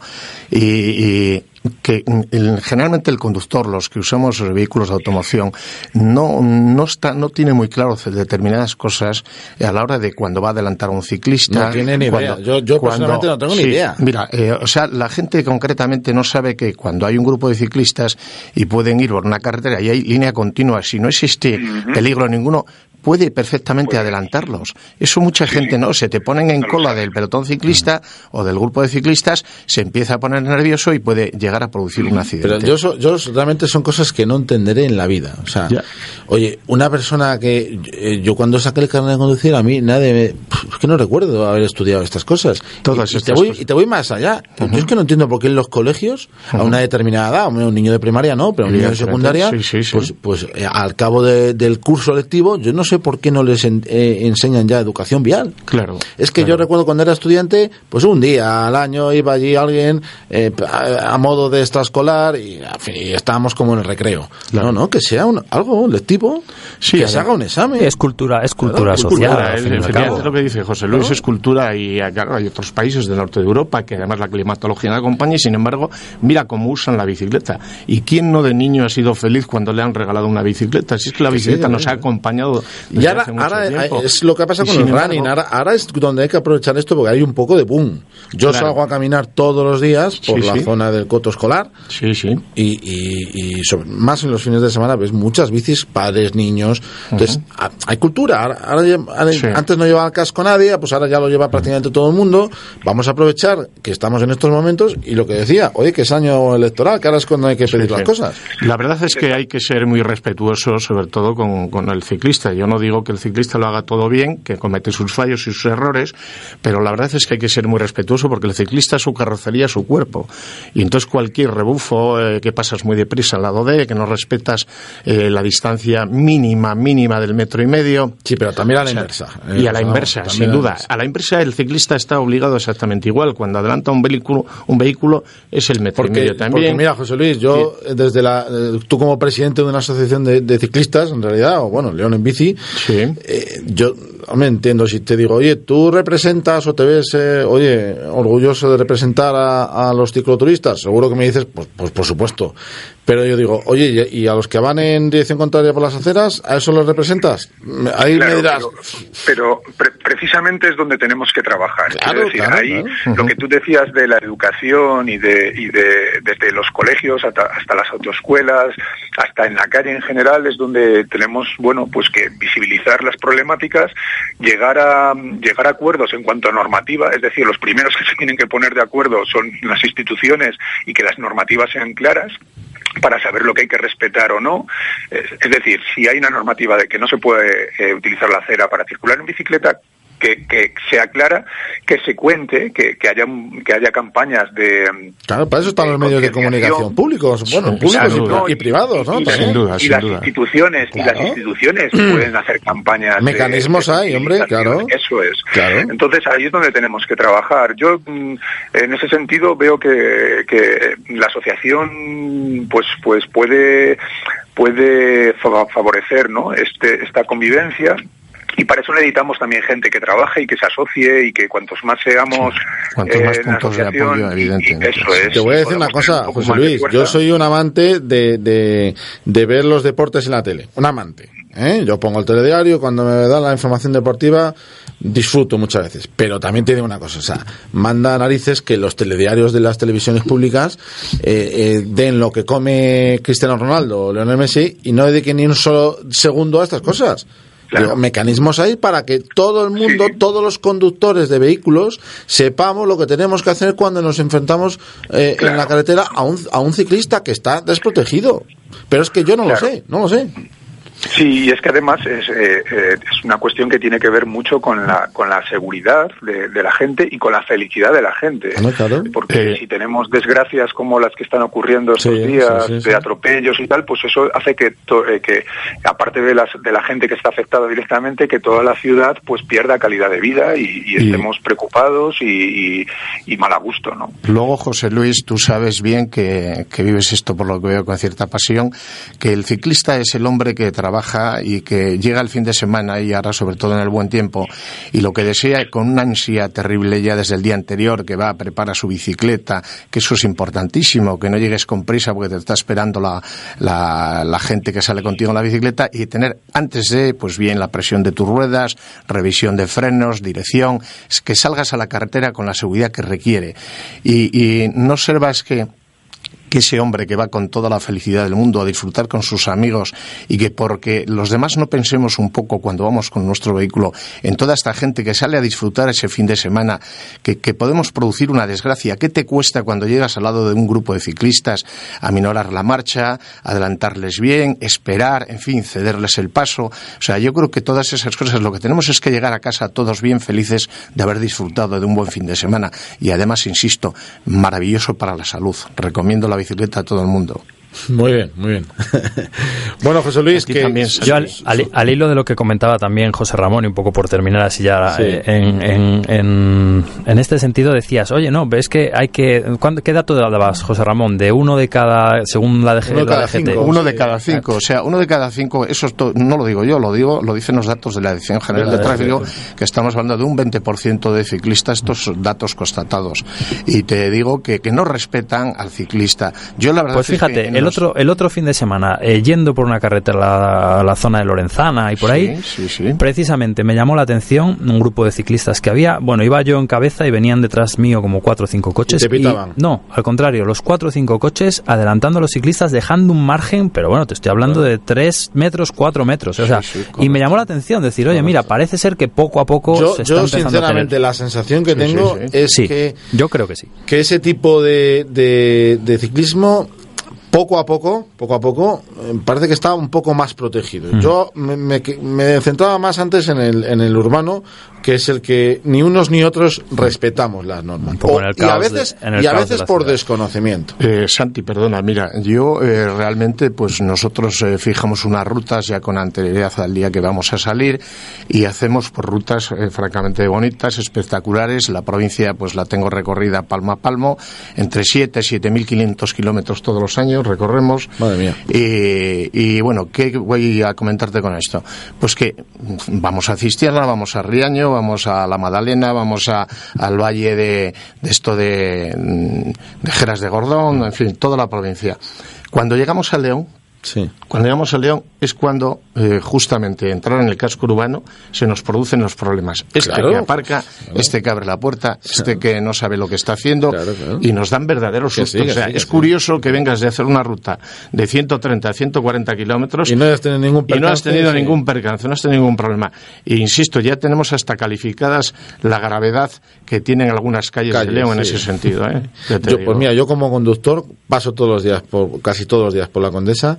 y, y que el- generalmente el conductor, los que usamos los vehículos de automoción, no, no está, no tiene muy claro determinadas cosas a la hora de cuando va a adelantar a un ciclista. No tiene ni idea. Yo- yo personalmente no tengo ni sí, idea. Mira, eh, o sea, la gente concretamente no sabe que cuando hay un grupo de ciclistas y pueden ir por una carretera y hay línea continua, si no existe peligro ninguno, puede perfectamente adelantarlos. Eso mucha gente no, se te ponen en cola del pelotón ciclista o del grupo de ciclistas, se empieza a poner nervioso y puede llegar a producir un accidente. Pero yo, yo realmente son cosas que no entenderé en la vida. O sea, Ya. oye, una persona que eh, yo cuando saqué el carnet de conducir a mí nadie me, es que no recuerdo haber estudiado estas cosas. Todas y, y estas te voy, cosas. y te voy más allá. Yo es que no entiendo por qué en los colegios a una determinada edad, un niño de primaria no, pero un niño de secundaria, sí, sí, sí. pues, pues eh, al cabo de- del curso lectivo, yo no sé por qué no les en- eh, enseñan ya educación vial. Claro. Es que yo recuerdo cuando era estudiante, pues un día al año iba allí alguien eh, a, a modo de extraescolar y, y estábamos como en el recreo. Claro. No, no, que sea un, algo lectivo, Sí, que se haga un examen. Es cultura, es cultura es social. cultura, al es- fin y al efectivamente cabo. lo que dice José Luis es cultura y claro, hay otros países del norte de Europa que además la climatología no acompaña y sin embargo mira cómo usan la bicicleta. ¿Y quién no de niño ha sido feliz cuando le han regalado una bicicleta? Si es que la bicicleta sí, nos ha acompañado Y ahora, tiempo. es lo que pasa con el embargo- running. Ahora, ahora es donde hay que aprovechar esto porque hay un poco de boom. Yo Claro. salgo a caminar todos los días por Sí, la sí. zona del coto escolar Sí, sí. y, y, y sobre- más en los fines de semana ves muchas bicis, padres, niños. Entonces, hay cultura. Ahora, Sí. Antes no llevaba casco nadie, pues ahora ya lo lleva prácticamente todo el mundo. Vamos a aprovechar que estamos en estos momentos y lo que decía, oye, que es año electoral, que ahora es cuando hay que pedir las cosas. La verdad es que hay que ser muy respetuoso, sobre todo con, con el ciclista. Yo no digo que el ciclista lo haga todo bien, que comete sus fallos y sus errores, pero la verdad es que hay que ser muy respetuoso porque el ciclista es su carrocería, su cuerpo. Y entonces cualquier rebufo, eh, que pasas muy deprisa al lado de, que no respetas eh, la distancia mínima, mínima del metro y medio. Sí, pero también a la O sea, inversa. Y Eh, a la no, inversa, sin duda. A la inversa el ciclista está obligado exactamente igual. Cuando adelanta un vehículo, un vehículo es el metro y medio también. porque mira, José Luis, yo desde la, eh, tú como presidente de una asociación de, de ciclistas, en realidad, o bueno, León en bici, Sí. eh, yo me entiendo si te digo, oye, tú representas o te ves, eh, oye, orgulloso de representar a, a los cicloturistas, seguro que me dices, pues, pues por supuesto. Pero yo digo, oye, ¿y y a los que van en dirección contraria por las aceras, a eso los representas? Me- Ahí Claro, me dirás, pero, pero pre- precisamente es donde tenemos que trabajar. Claro, Quiero decir, claro, ahí claro. lo que tú decías de la educación y de, y de desde los colegios hasta, hasta las autoescuelas, hasta en la calle en general, es donde tenemos, bueno, pues que visibilizar las problemáticas, llegar a llegar a acuerdos en cuanto a normativa, es decir, los primeros que se tienen que poner de acuerdo son las instituciones y que las normativas sean claras para saber lo que hay que respetar o no. Es decir, si hay una normativa de que no se puede eh, utilizar la acera para circular en bicicleta, que, que sea clara, que se cuente, que, que haya un- que haya campañas de claro, para eso están los medios de comunicación públicos, bueno, públicos y, privados, ¿no? Y, También. Sin duda, y sin las duda. instituciones y las instituciones pueden hacer campañas de- Mecanismos de hay, hombre, claro. eso es Claro. entonces ahí es donde tenemos que trabajar yo mm, en ese sentido veo que, que la asociación pues pues puede puede fa- favorecer no este esta convivencia y para eso necesitamos también gente que trabaje y que se asocie y que cuantos más seamos Cuantos eh, más la puntos de asociación, apoyo, y- y evidentemente. eso es Te voy a decir una cosa, un José Luis. Yo soy un amante de, de, de ver los deportes en la tele. Un amante. ¿eh? Yo pongo el telediario, cuando me da la información deportiva, disfruto muchas veces. Pero también te digo una cosa, o sea, manda narices que los telediarios de las televisiones públicas eh, eh, den lo que come Cristiano Ronaldo o Lionel Messi y no dediquen ni un solo segundo a estas cosas. Claro. Digo, mecanismos ahí para que todo el mundo, Sí. todos los conductores de vehículos, sepamos lo que tenemos que hacer cuando nos enfrentamos eh, en la carretera a un, a un ciclista que está desprotegido. Pero es que yo no Claro. lo sé, no lo sé. Sí, y es que además es, eh, eh, es una cuestión que tiene que ver mucho con la, con la seguridad de, de la gente y con la felicidad de la gente. Ah, no, claro. Porque Eh, si tenemos desgracias como las que están ocurriendo estos Sí, días, sí, sí, de sí. atropellos y tal, pues eso hace que, to- eh, que aparte de, las, de la gente que está afectada directamente, que toda la ciudad pues pierda calidad de vida y, y Y- estemos preocupados y, y, y mal a gusto, ¿no? Luego, José Luis, tú sabes bien que, que vives esto por lo que veo con cierta pasión, que el ciclista es el hombre que trabaja y que llega el fin de semana y ahora sobre todo en el buen tiempo y lo que desea con una ansia terrible ya desde el día anterior que va a preparar su bicicleta, que eso es importantísimo, que no llegues con prisa porque te está esperando la, la, gente que sale contigo en la bicicleta y tener antes de, pues bien, la presión de tus ruedas, revisión de frenos, dirección, que salgas a la carretera con la seguridad que requiere. Y, y no observas que que ese hombre que va con toda la felicidad del mundo a disfrutar con sus amigos y que porque los demás no pensemos un poco cuando vamos con nuestro vehículo en toda esta gente que sale a disfrutar ese fin de semana, que, podemos producir una desgracia. ¿Qué te cuesta cuando llegas al lado de un grupo de ciclistas aminorar la marcha, adelantarles bien, esperar, en fin, cederles el paso? O sea, yo creo que todas esas cosas lo que tenemos es que llegar a casa todos bien felices de haber disfrutado de un buen fin de semana y además, insisto, maravilloso para la salud. Recomiendo la bicicleta a todo el mundo. Muy bien, muy bien. bueno, José Luis, que también, Yo al, al- al hilo de lo que comentaba también José Ramón, y un poco por terminar así ya Sí. eh, en, en, en, en este sentido decías, oye, no, ves que hay que... ¿cuándo- ¿Qué dato dabas, José Ramón? De uno de cada, según la, DG, Uno de la cada DGT. cinco. Uno sí. de cada cinco, o sea, uno de cada cinco, eso es to- no lo digo yo, lo digo, lo dicen los datos de la Dirección General De Tráfico, que estamos hablando de un 20% de ciclistas, estos datos constatados. Y te digo que, que no respetan al ciclista. Yo la verdad Pues es que fíjate, en el otro, el otro fin de semana, eh, yendo por una carretera a la, la zona de Lorenzana y por Sí, ahí, sí, sí. precisamente me llamó la atención un grupo de ciclistas que había. Bueno, iba yo en cabeza y venían detrás mío como cuatro o cinco coches. Y te pitaban. no, al contrario, los cuatro o cinco coches adelantando a los ciclistas, dejando un margen, pero bueno, te estoy hablando de tres metros, cuatro metros. O sea, y me llamó la atención decir, oye, mira, parece ser que poco a poco yo, se está yo empezando a sinceramente tener. la sensación que tengo es que yo creo que sí. que ese tipo de, de, de ciclismo poco a poco, poco a poco, eh, parece que está un poco más protegido. Yo me, me, me centraba más antes en el, en el urbano, que es el que ni unos ni otros respetamos las normas. y a de- veces, y a de veces por ciudad. desconocimiento. Eh, Santi, perdona, mira, yo eh, realmente, pues nosotros eh, fijamos unas rutas ya con anterioridad al día que vamos a salir y hacemos por rutas eh, francamente bonitas, espectaculares. La provincia, pues la tengo recorrida palmo a palmo, entre 7 y 7.500 kilómetros todos los años. Recorremos. Madre mía. Y, y, bueno, ¿qué voy a comentarte con esto? Pues que vamos a Cistierra, vamos a Riaño, vamos a La Madalena, vamos a, al valle de, de esto de, mm, de Geras de Gordón, en fin, toda la provincia. Cuando llegamos a León, Sí. cuando llegamos a León es cuando eh, justamente entrar en el casco urbano se nos producen los problemas. Este Claro. que aparca, este que abre la puerta, este que no sabe lo que está haciendo y nos dan verdaderos sustos. o sea, es curioso que vengas de hacer una ruta de 130 a 140 kilómetros Y no has tenido ningún y no has percance, tenido sí. ningún percance, no has tenido ningún problema. E insisto, ya tenemos hasta calificadas la gravedad que tienen algunas calles, Calles, de León en ese sentido. ¿eh? Yo, pues mira, yo como conductor paso todos los días, por, casi todos los días por la Condesa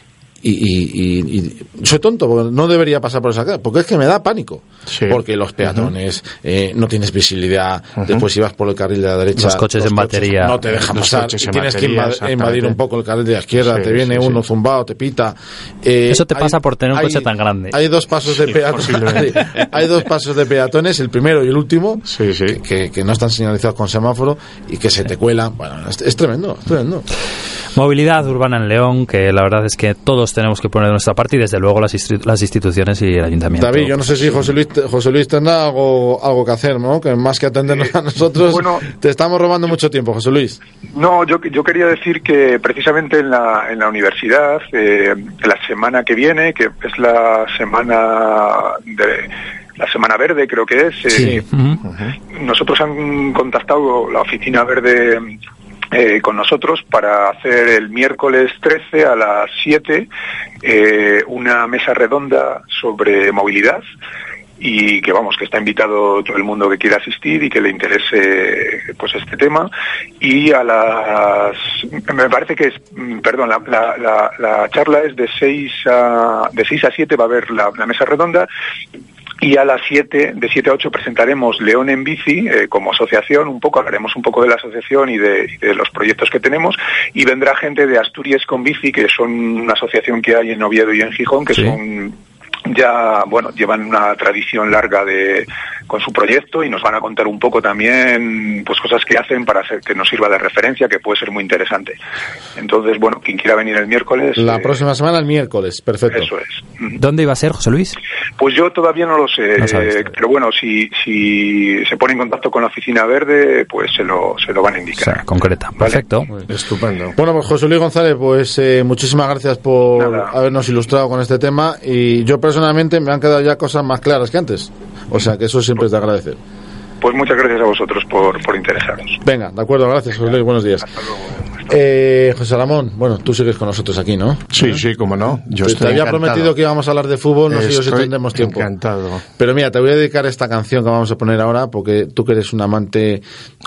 y, y- y- y soy tonto porque no debería pasar por esa calle, porque es que me da pánico. Sí. Porque los peatones, eh, no tienes visibilidad, después si vas por el carril de la derecha, Los coches en batería. no te dejan Los pasar, coches y en tienes que batería, invad- exactamente. invadir un poco el carril de la izquierda, Sí, te viene sí, uno sí. zumbado, te pita. Eh, Eso te hay- pasa por tener un hay- coche tan grande. Hay dos pasos de peatones, hay dos pasos de peatones, el primero y el último, Sí, sí. que, que no están señalizados con semáforo y que se te cuelan. Bueno, es, es tremendo, es tremendo. Movilidad urbana en León, que la verdad es que todos tenemos que poner de nuestra parte y desde luego las, instituciones y el ayuntamiento. David, yo no sé si José Luis, José Luis tendrá algo, algo que hacer, ¿no? Que más que atendernos a nosotros, Bueno. te estamos robando mucho tiempo, José Luis. No, yo, yo quería decir que precisamente en la, en la universidad, eh, la semana que viene, que es la semana de la semana verde, creo que es, eh, nosotros han contactado la oficina verde eh, con nosotros para hacer el miércoles 13 a las 7 eh, una mesa redonda sobre movilidad y que vamos que está invitado todo el mundo que quiera asistir y que le interese pues este tema. Y a las me parece que es mm, perdón la, la, la, la charla es de 6 a de 6 a 7 va a haber la mesa redonda y a las 7, de 7 a 8 presentaremos León en Bici eh, como asociación, un poco, hablaremos un poco de la asociación y de, y de los proyectos que tenemos, y vendrá gente de Asturias con Bici, que son una asociación que hay en Oviedo y en Gijón, que Sí. son ya, bueno, llevan una tradición larga de con su proyecto y nos van a contar un poco también pues cosas que hacen para hacer que nos sirva de referencia, que puede ser muy interesante. Entonces, bueno, quien quiera venir el miércoles, La eh, próxima semana, el miércoles, perfecto. eso es. ¿Dónde iba a ser, José Luis? Pues yo todavía no lo sé, No sabes eh, pero bueno, si, si se pone en contacto con la oficina verde, pues se lo, se lo van a O indicar. sea, concreta. Vale. Perfecto. Estupendo. Bueno, pues José Luis González, pues eh, muchísimas gracias por Nada. habernos ilustrado con este tema y yo personalmente me han quedado ya cosas más claras que antes. O sea que eso siempre es de agradecer. Pues muchas gracias a vosotros por, por interesaros. Venga, de acuerdo, gracias José Luis, buenos días. Hasta luego. Eh, José Ramón, bueno, tú sigues con nosotros aquí, ¿no? Sí, sí, cómo no. Yo te estoy había encantado. prometido que íbamos a hablar de fútbol, no sé yo si Estoy tendremos tiempo. Encantado. Pero mira, te voy a dedicar esta canción que vamos a poner ahora porque tú que eres un amante,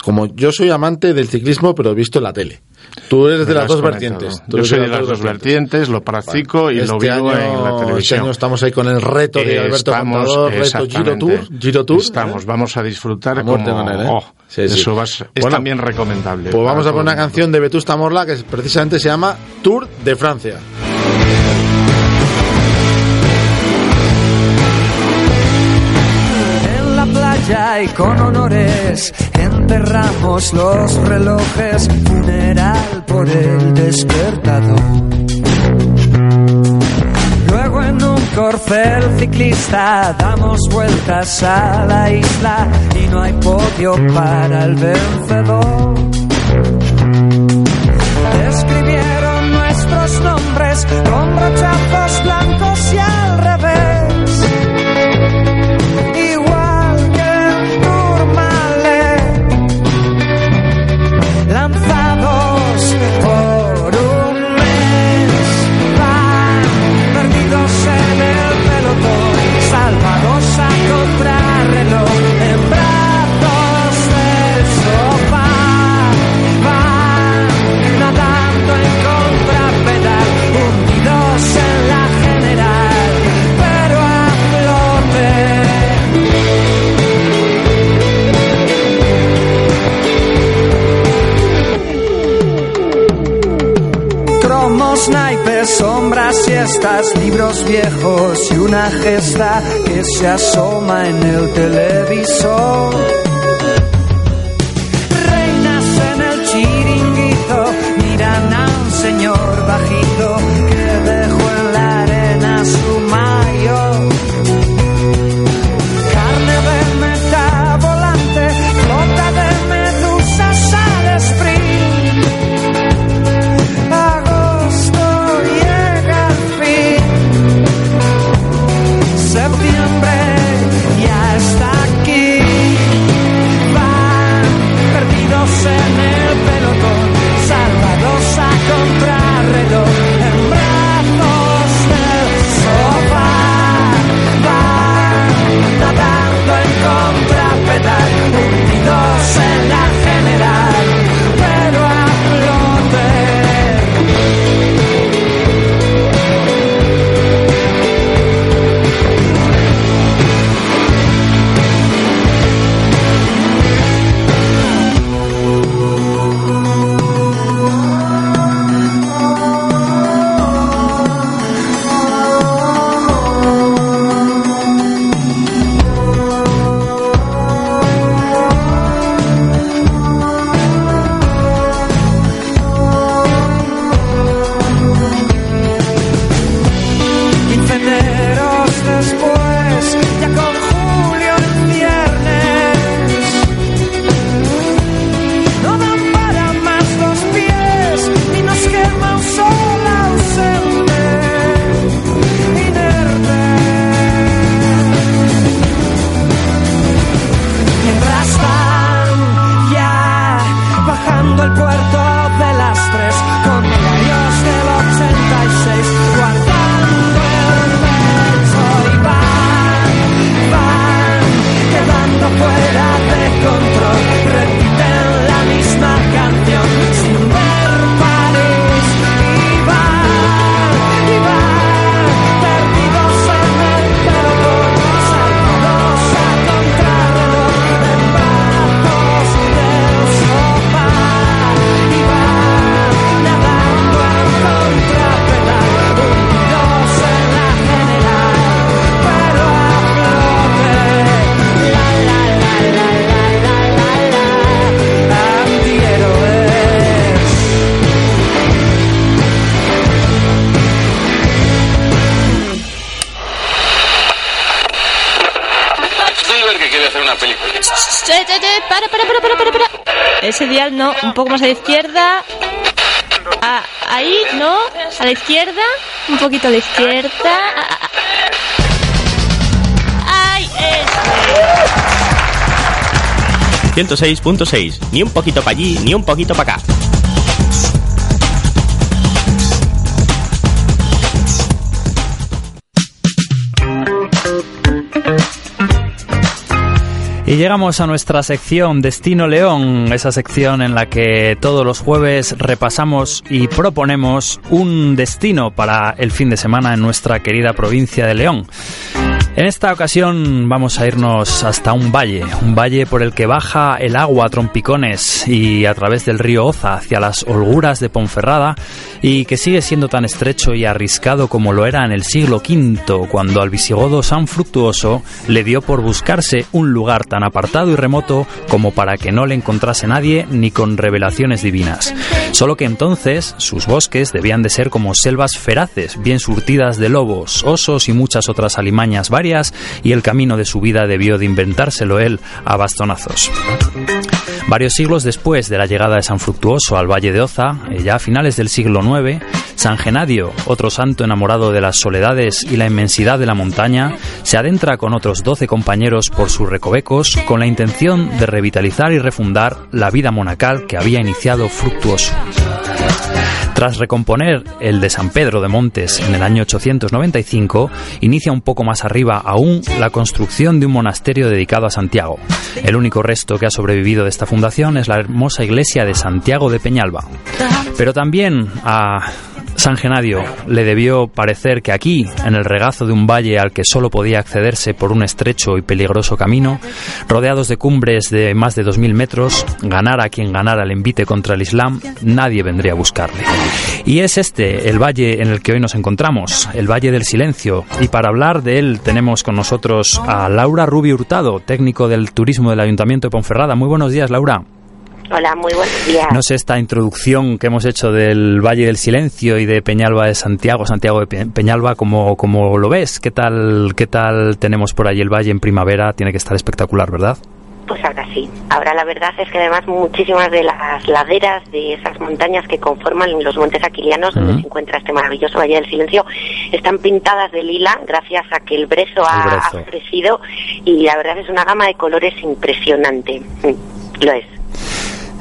como yo soy amante del ciclismo, pero visto en la tele. Tú eres de las lo dos vertientes. Yo soy de las dos vertientes, lo practico y lo Este vivo año- en la Este televisión. año estamos ahí con el reto de Alberto Estamos, Contador, reto Giro. Tour. Giro Tour Estamos, ¿eh? vamos a disfrutar como... él, ¿eh? oh, Sí, sí. Eso va es Bueno, también recomendable. Pues vamos a poner una canción de Vetusta Morla que precisamente se llama Tour de Francia. En la playa y con honores enterramos los relojes, funeral por el despertador. Luego en un corcel ciclista damos vueltas a la isla y no hay podio para el vencedor. Escribieron nuestros nombres siestas, libros viejos y una gesta que se asoma en el televisor. Para, para, para, para, para, para. Ese dial no, un poco más a la izquierda. Ah, ahí, ¿no? A la izquierda. Un poquito a la izquierda. Ah, ah, ah. ¡Ay, ese! 106.6. Ni un poquito para allí, ni un poquito para acá. Y llegamos a nuestra sección Destino León, esa sección en la que todos los jueves repasamos y proponemos un destino para el fin de semana en nuestra querida provincia de León. En esta ocasión vamos a irnos hasta un valle, un valle por el que baja el agua a trompicones y a través del río Oza hacia las holguras de Ponferrada y que sigue siendo tan estrecho y arriscado como lo era en el siglo V, cuando al visigodo San Fructuoso le dio por buscarse un lugar tan apartado y remoto como para que no le encontrase nadie ni con revelaciones divinas. Solo que entonces sus bosques debían de ser como selvas feraces, bien surtidas de lobos, osos y muchas otras alimañas varias, y el camino de su vida debió de inventárselo él a bastonazos. Varios siglos después de la llegada de San Fructuoso al Valle de Oza, eh, ya a finales del siglo IX, San Genadio, otro santo enamorado de las soledades y la inmensidad de la montaña, se adentra con otros doce compañeros por sus recovecos con la intención de revitalizar y refundar la vida monacal que había iniciado Fructuoso. Tras recomponer el de San Pedro de Montes en el año 895, inicia un poco más arriba aún la construcción de un monasterio dedicado a Santiago. El único resto que ha sobrevivido de esta fundación es la hermosa iglesia de Santiago de Peñalba. Pero también a San Genadio le debió parecer que aquí, en el regazo de un valle al que solo podía accederse por un estrecho y peligroso camino, rodeados de cumbres de más de 2.000 metros, ganara quien ganara el envite contra el Islam, nadie vendría a buscarle. Y es este el valle en el que hoy nos encontramos, el Valle del Silencio. Y para hablar de él tenemos con nosotros a Laura Rubio Hurtado, técnico del turismo del Ayuntamiento de Ponferrada. Muy buenos días, Laura. Hola, muy buenos días. No sé, esta introducción que hemos hecho del Valle del Silencio y de Peñalba de Santiago, Santiago de Pe- Peñalba, como, como lo ves? ¿Qué tal, ¿Qué tal tenemos por ahí el valle en primavera? Tiene que estar espectacular, ¿verdad? Pues ahora sí. Ahora la verdad es que además muchísimas de las laderas de esas montañas que conforman los montes aquilianos, donde se encuentra este maravilloso Valle del Silencio, están pintadas de lila gracias a que el brezo ha, brezo. ha crecido y la verdad es una gama de colores impresionante. Mm, Lo es.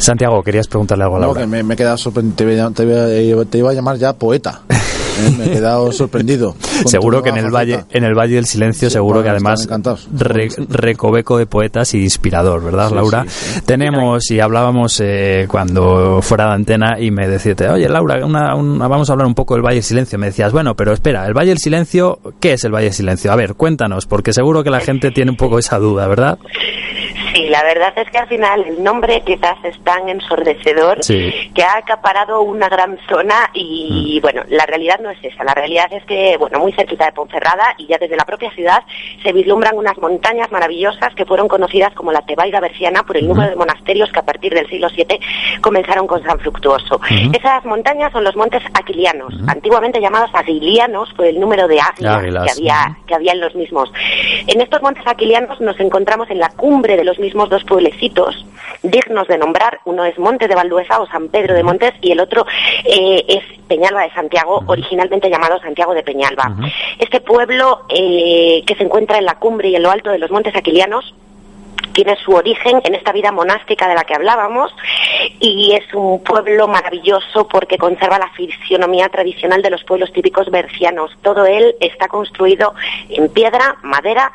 Santiago, querías preguntarle algo a No, Laura. que me, me he quedado sorprendido. Te, iba- te iba- te iba a llamar ya poeta. Eh, Me he quedado sorprendido. Seguro que en el valle, en el Valle del Silencio, Sí, seguro que además re- recoveco de poetas y inspirador, ¿verdad, Sí, Laura? sí, Tenemos y hablábamos eh, cuando fuera de antena y me decías, oye, Laura, una- una- vamos a hablar un poco del Valle del Silencio. Me decías, bueno, pero espera, el Valle del Silencio, ¿qué es el Valle del Silencio? A ver, cuéntanos, porque seguro que la gente tiene un poco esa duda, ¿verdad? Sí, la verdad es que al final el nombre quizás es tan ensordecedor Sí. que ha acaparado una gran zona y bueno, la realidad no es esa. La realidad es que, bueno, muy cerquita de Ponferrada y ya desde la propia ciudad se vislumbran unas montañas maravillosas que fueron conocidas como la Tebaida Berciana por el número de monasterios que a partir del siglo VII comenzaron con San Fructuoso. Esas montañas son los montes aquilianos, antiguamente llamados aguilianos por el número de águilas Águilas, que había, que había en los mismos. En estos montes aquilianos nos encontramos en la cumbre de los mismos dos pueblecitos dignos de nombrar. Uno es Monte de Valdueza o San Pedro de Montes y el otro eh, es Peñalba de Santiago, originalmente llamado Santiago de Peñalba. Este pueblo eh, que se encuentra en la cumbre y en lo alto de los montes aquilianos tiene su origen en esta vida monástica de la que hablábamos y es un pueblo maravilloso porque conserva la fisionomía tradicional de los pueblos típicos bercianos. Todo él está construido en piedra, madera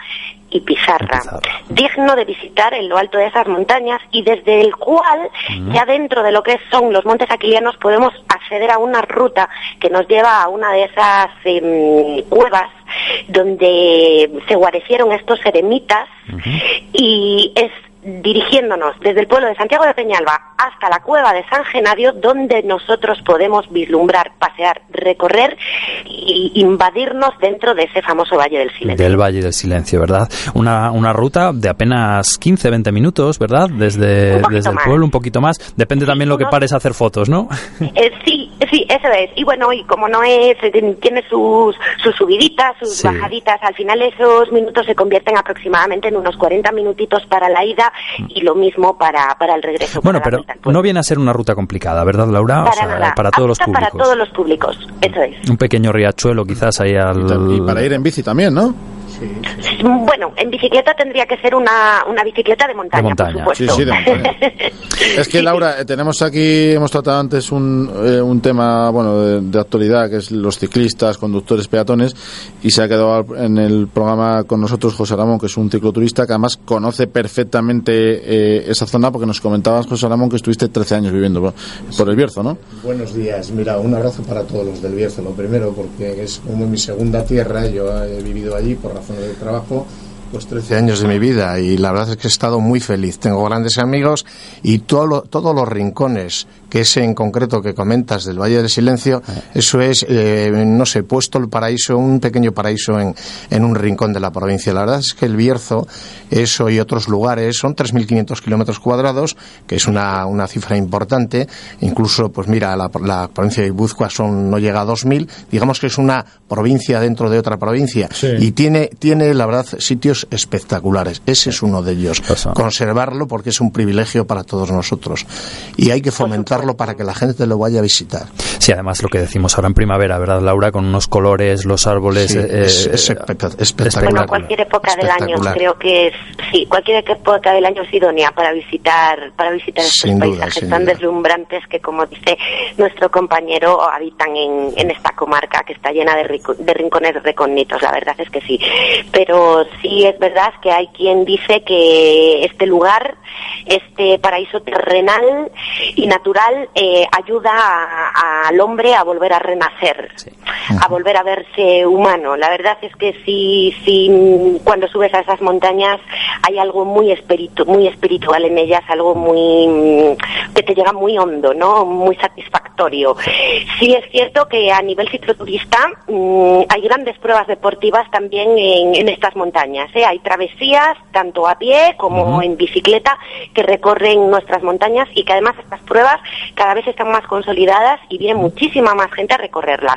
y pizarra, digno de visitar en lo alto de esas montañas y desde el cual ya dentro de lo que son los montes aquilianos podemos acceder a una ruta que nos lleva a una de esas em, cuevas donde se guarecieron estos eremitas y es dirigiéndonos desde el pueblo de Santiago de Peñalba hasta la cueva de San Genadio, donde nosotros podemos vislumbrar, pasear, recorrer y invadirnos dentro de ese famoso Valle del Silencio. Del Valle del Silencio, ¿verdad? Una, una ruta de apenas 15, 20 minutos, ¿verdad? Desde, desde el más. pueblo, un poquito más. Depende también lo que pares a hacer fotos, ¿no? Eh, sí, sí, eso es. Y bueno, y como no es, eh, tiene sus, sus subiditas, sus Sí. bajaditas, al final esos minutos se convierten aproximadamente en unos 40 minutitos para la ida y lo mismo para, para el regreso. Bueno, para pero no viene a ser una ruta complicada, ¿verdad, Laura? O para sea, nada. para todos los públicos. para todos los públicos, eso es. Un pequeño riachuelo quizás ahí al... Y para ir en bici también, ¿no? Bueno, en bicicleta tendría que ser una, una bicicleta de montaña, De montaña. por supuesto. Sí, sí, de montaña. Es que Laura, eh, tenemos aquí, hemos tratado antes un, eh, un tema bueno de, de actualidad que es los ciclistas, conductores, peatones y se ha quedado en el programa con nosotros José Ramón, que es un cicloturista que además conoce perfectamente eh, esa zona porque nos comentabas José Ramón que estuviste 13 años viviendo por, por el Bierzo, ¿no? Buenos días. Mira, un abrazo para todos los del Bierzo. Lo primero, porque es como mi segunda tierra. Yo he vivido allí por razones de trabajo pues 13 años de mi vida y la verdad es que he estado muy feliz. Tengo grandes amigos y todo lo- todos los rincones, que ese en concreto que comentas del Valle del Silencio, eso es, eh, no sé, puesto el paraíso, un pequeño paraíso en, en un rincón de la provincia. La verdad es que el Bierzo, eso y otros lugares, son 3.500 kilómetros cuadrados, que es una, una cifra importante. Incluso, pues mira, la, la provincia de Guipúzcoa son, no llega a 2.000. Digamos que es una provincia dentro de otra provincia. Y tiene, tiene, la verdad, sitios espectaculares. Ese es uno de ellos. Conservarlo porque es un privilegio para todos nosotros. Y hay que fomentarlo para que la gente lo vaya a visitar. Sí, además lo que decimos ahora en primavera, ¿verdad, Laura? Con unos colores, los árboles... Sí, eh, es- eh, es espectac- Bueno, espectacular. cualquier época del año Espectacular. creo que es, sí, cualquier época del año es idónea para visitar, para visitar estos Sin duda, paisajes sin tan duda. deslumbrantes que, como dice nuestro compañero, habitan en, en esta comarca que está llena de, rico- de rincones recónditos. La verdad es que sí. Pero sí es verdad que hay quien dice que este lugar, este paraíso terrenal y natural, eh, ayuda a- al hombre a volver a renacer, a volver a verse humano. La verdad es que sí, sí, mm, cuando subes a esas montañas hay algo muy espiritu muy espiritual en ellas, algo muy mm, que te llega muy hondo, ¿no? Muy satisfactorio. Sí es cierto que a nivel cicloturista mm, hay grandes pruebas deportivas también en, en estas montañas. Hay travesías tanto a pie como en bicicleta que recorren nuestras montañas y que además estas pruebas cada vez están más consolidadas y viene muchísima más gente a recorrerlas.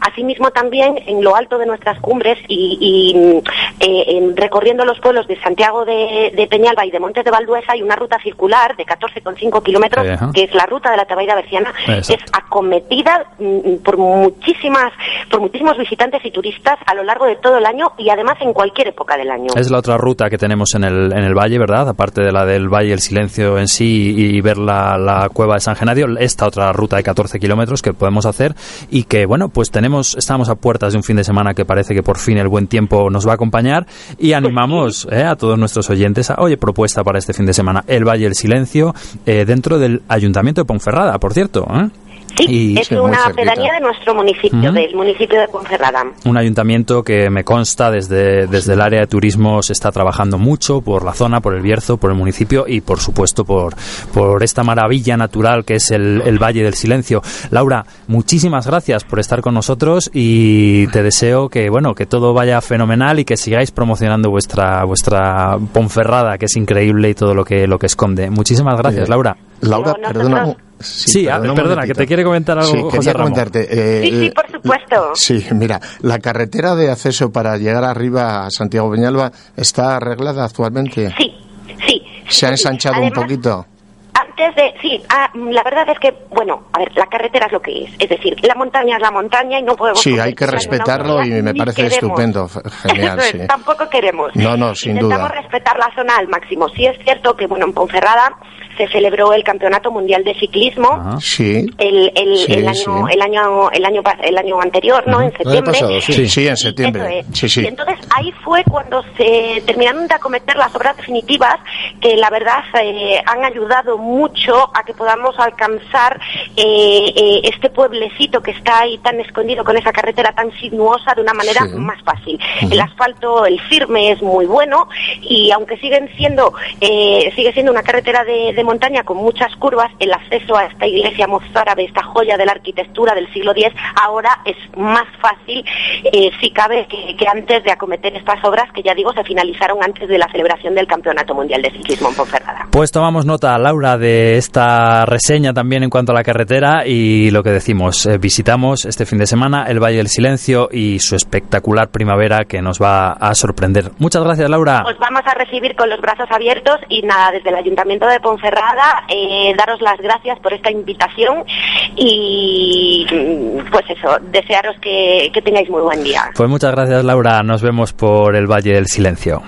Asimismo también en lo alto de nuestras cumbres y, y, mm, eh, en- recorriendo los pueblos de Santiago de, de Peñalba y de Montes de Valduesa hay una ruta circular de 14,5 kilómetros Sí, que es la ruta de la Tabaida Berciana Exacto. es acometida mm, por muchísimas por muchísimos visitantes y turistas a lo largo de todo el año y además en cualquier época del año. Es la otra ruta que tenemos en el, en el valle, ¿verdad? Aparte de la del valle, el silencio en sí y ver la, la cueva de San Genadio, esta otra ruta de 14 kilómetros que podemos hacer y que, bueno, pues tenemos, estamos a puertas de un fin de semana que parece que por fin el buen tiempo nos va a acompañar y animamos eh, a todos nuestros oyentes a, oye, propuesta para este fin de semana, el Valle del Silencio, eh, dentro del Ayuntamiento de Ponferrada, por cierto. ¿eh? Sí, Y- es una cerquita. pedanía de nuestro municipio, del municipio de Ponferrada. Un ayuntamiento que me consta desde, desde el área de turismo se está trabajando mucho por la zona, por el Bierzo, por el municipio y por supuesto por, por esta maravilla natural que es el, el Valle del Silencio. Laura, muchísimas gracias por estar con nosotros y te deseo que bueno que todo vaya fenomenal y que sigáis promocionando vuestra vuestra Ponferrada que es increíble y todo lo que lo que esconde. Muchísimas gracias, Eh, Laura. Laura, No, perdona. Nosotros- Sí, ah, un perdona, que te quiere comentar algo, Sí, José quería Ramón. comentarte. eh, Sí, sí, por supuesto. Sí, mira, la carretera de acceso para llegar arriba a Santiago Peñalba está arreglada actualmente. Sí, sí. Se ha ensanchado un Además, poquito. Antes de, sí, ah, la verdad es que, bueno, a ver, la carretera es lo que es. Es decir, la montaña es la montaña y no podemos. Sí, hay que respetarlo y me parece estupendo. Genial, sí. Tampoco queremos. No, no, sin Intentamos duda. respetar la zona al máximo. Sí es cierto que, bueno, en Ponferrada se celebró el Campeonato Mundial de Ciclismo. Sí. El, el, Sí, el año, sí. el año el año el año anterior no en septiembre Sí, sí, en septiembre. es. Sí, sí. Y entonces ahí fue cuando se terminaron de acometer las obras definitivas que la verdad eh, han ayudado mucho a que podamos alcanzar eh, eh, este pueblecito que está ahí tan escondido con esa carretera tan sinuosa de una manera más fácil. El asfalto, el firme es muy bueno y aunque siguen siendo eh, sigue siendo una carretera de, de montaña con muchas curvas, el acceso a esta iglesia mozárabe, esta joya de la arquitectura del siglo X, ahora es más fácil, eh, si cabe, que, que antes de acometer estas obras que ya digo se finalizaron antes de la celebración del Campeonato Mundial de Ciclismo en Ponferrada. Pues tomamos nota, Laura, de esta reseña también en cuanto a la carretera y lo que decimos, eh, visitamos este fin de semana el Valle del Silencio y su espectacular primavera que nos va a sorprender. Muchas gracias, Laura. Os vamos a recibir con los brazos abiertos y nada, desde el Ayuntamiento de Ponferrada, eh, daros las gracias por esta invitación y mm, pues eso, desearos que, que tengáis muy buen día. Pues muchas gracias, Laura. Nos vemos por el Valle del Silencio.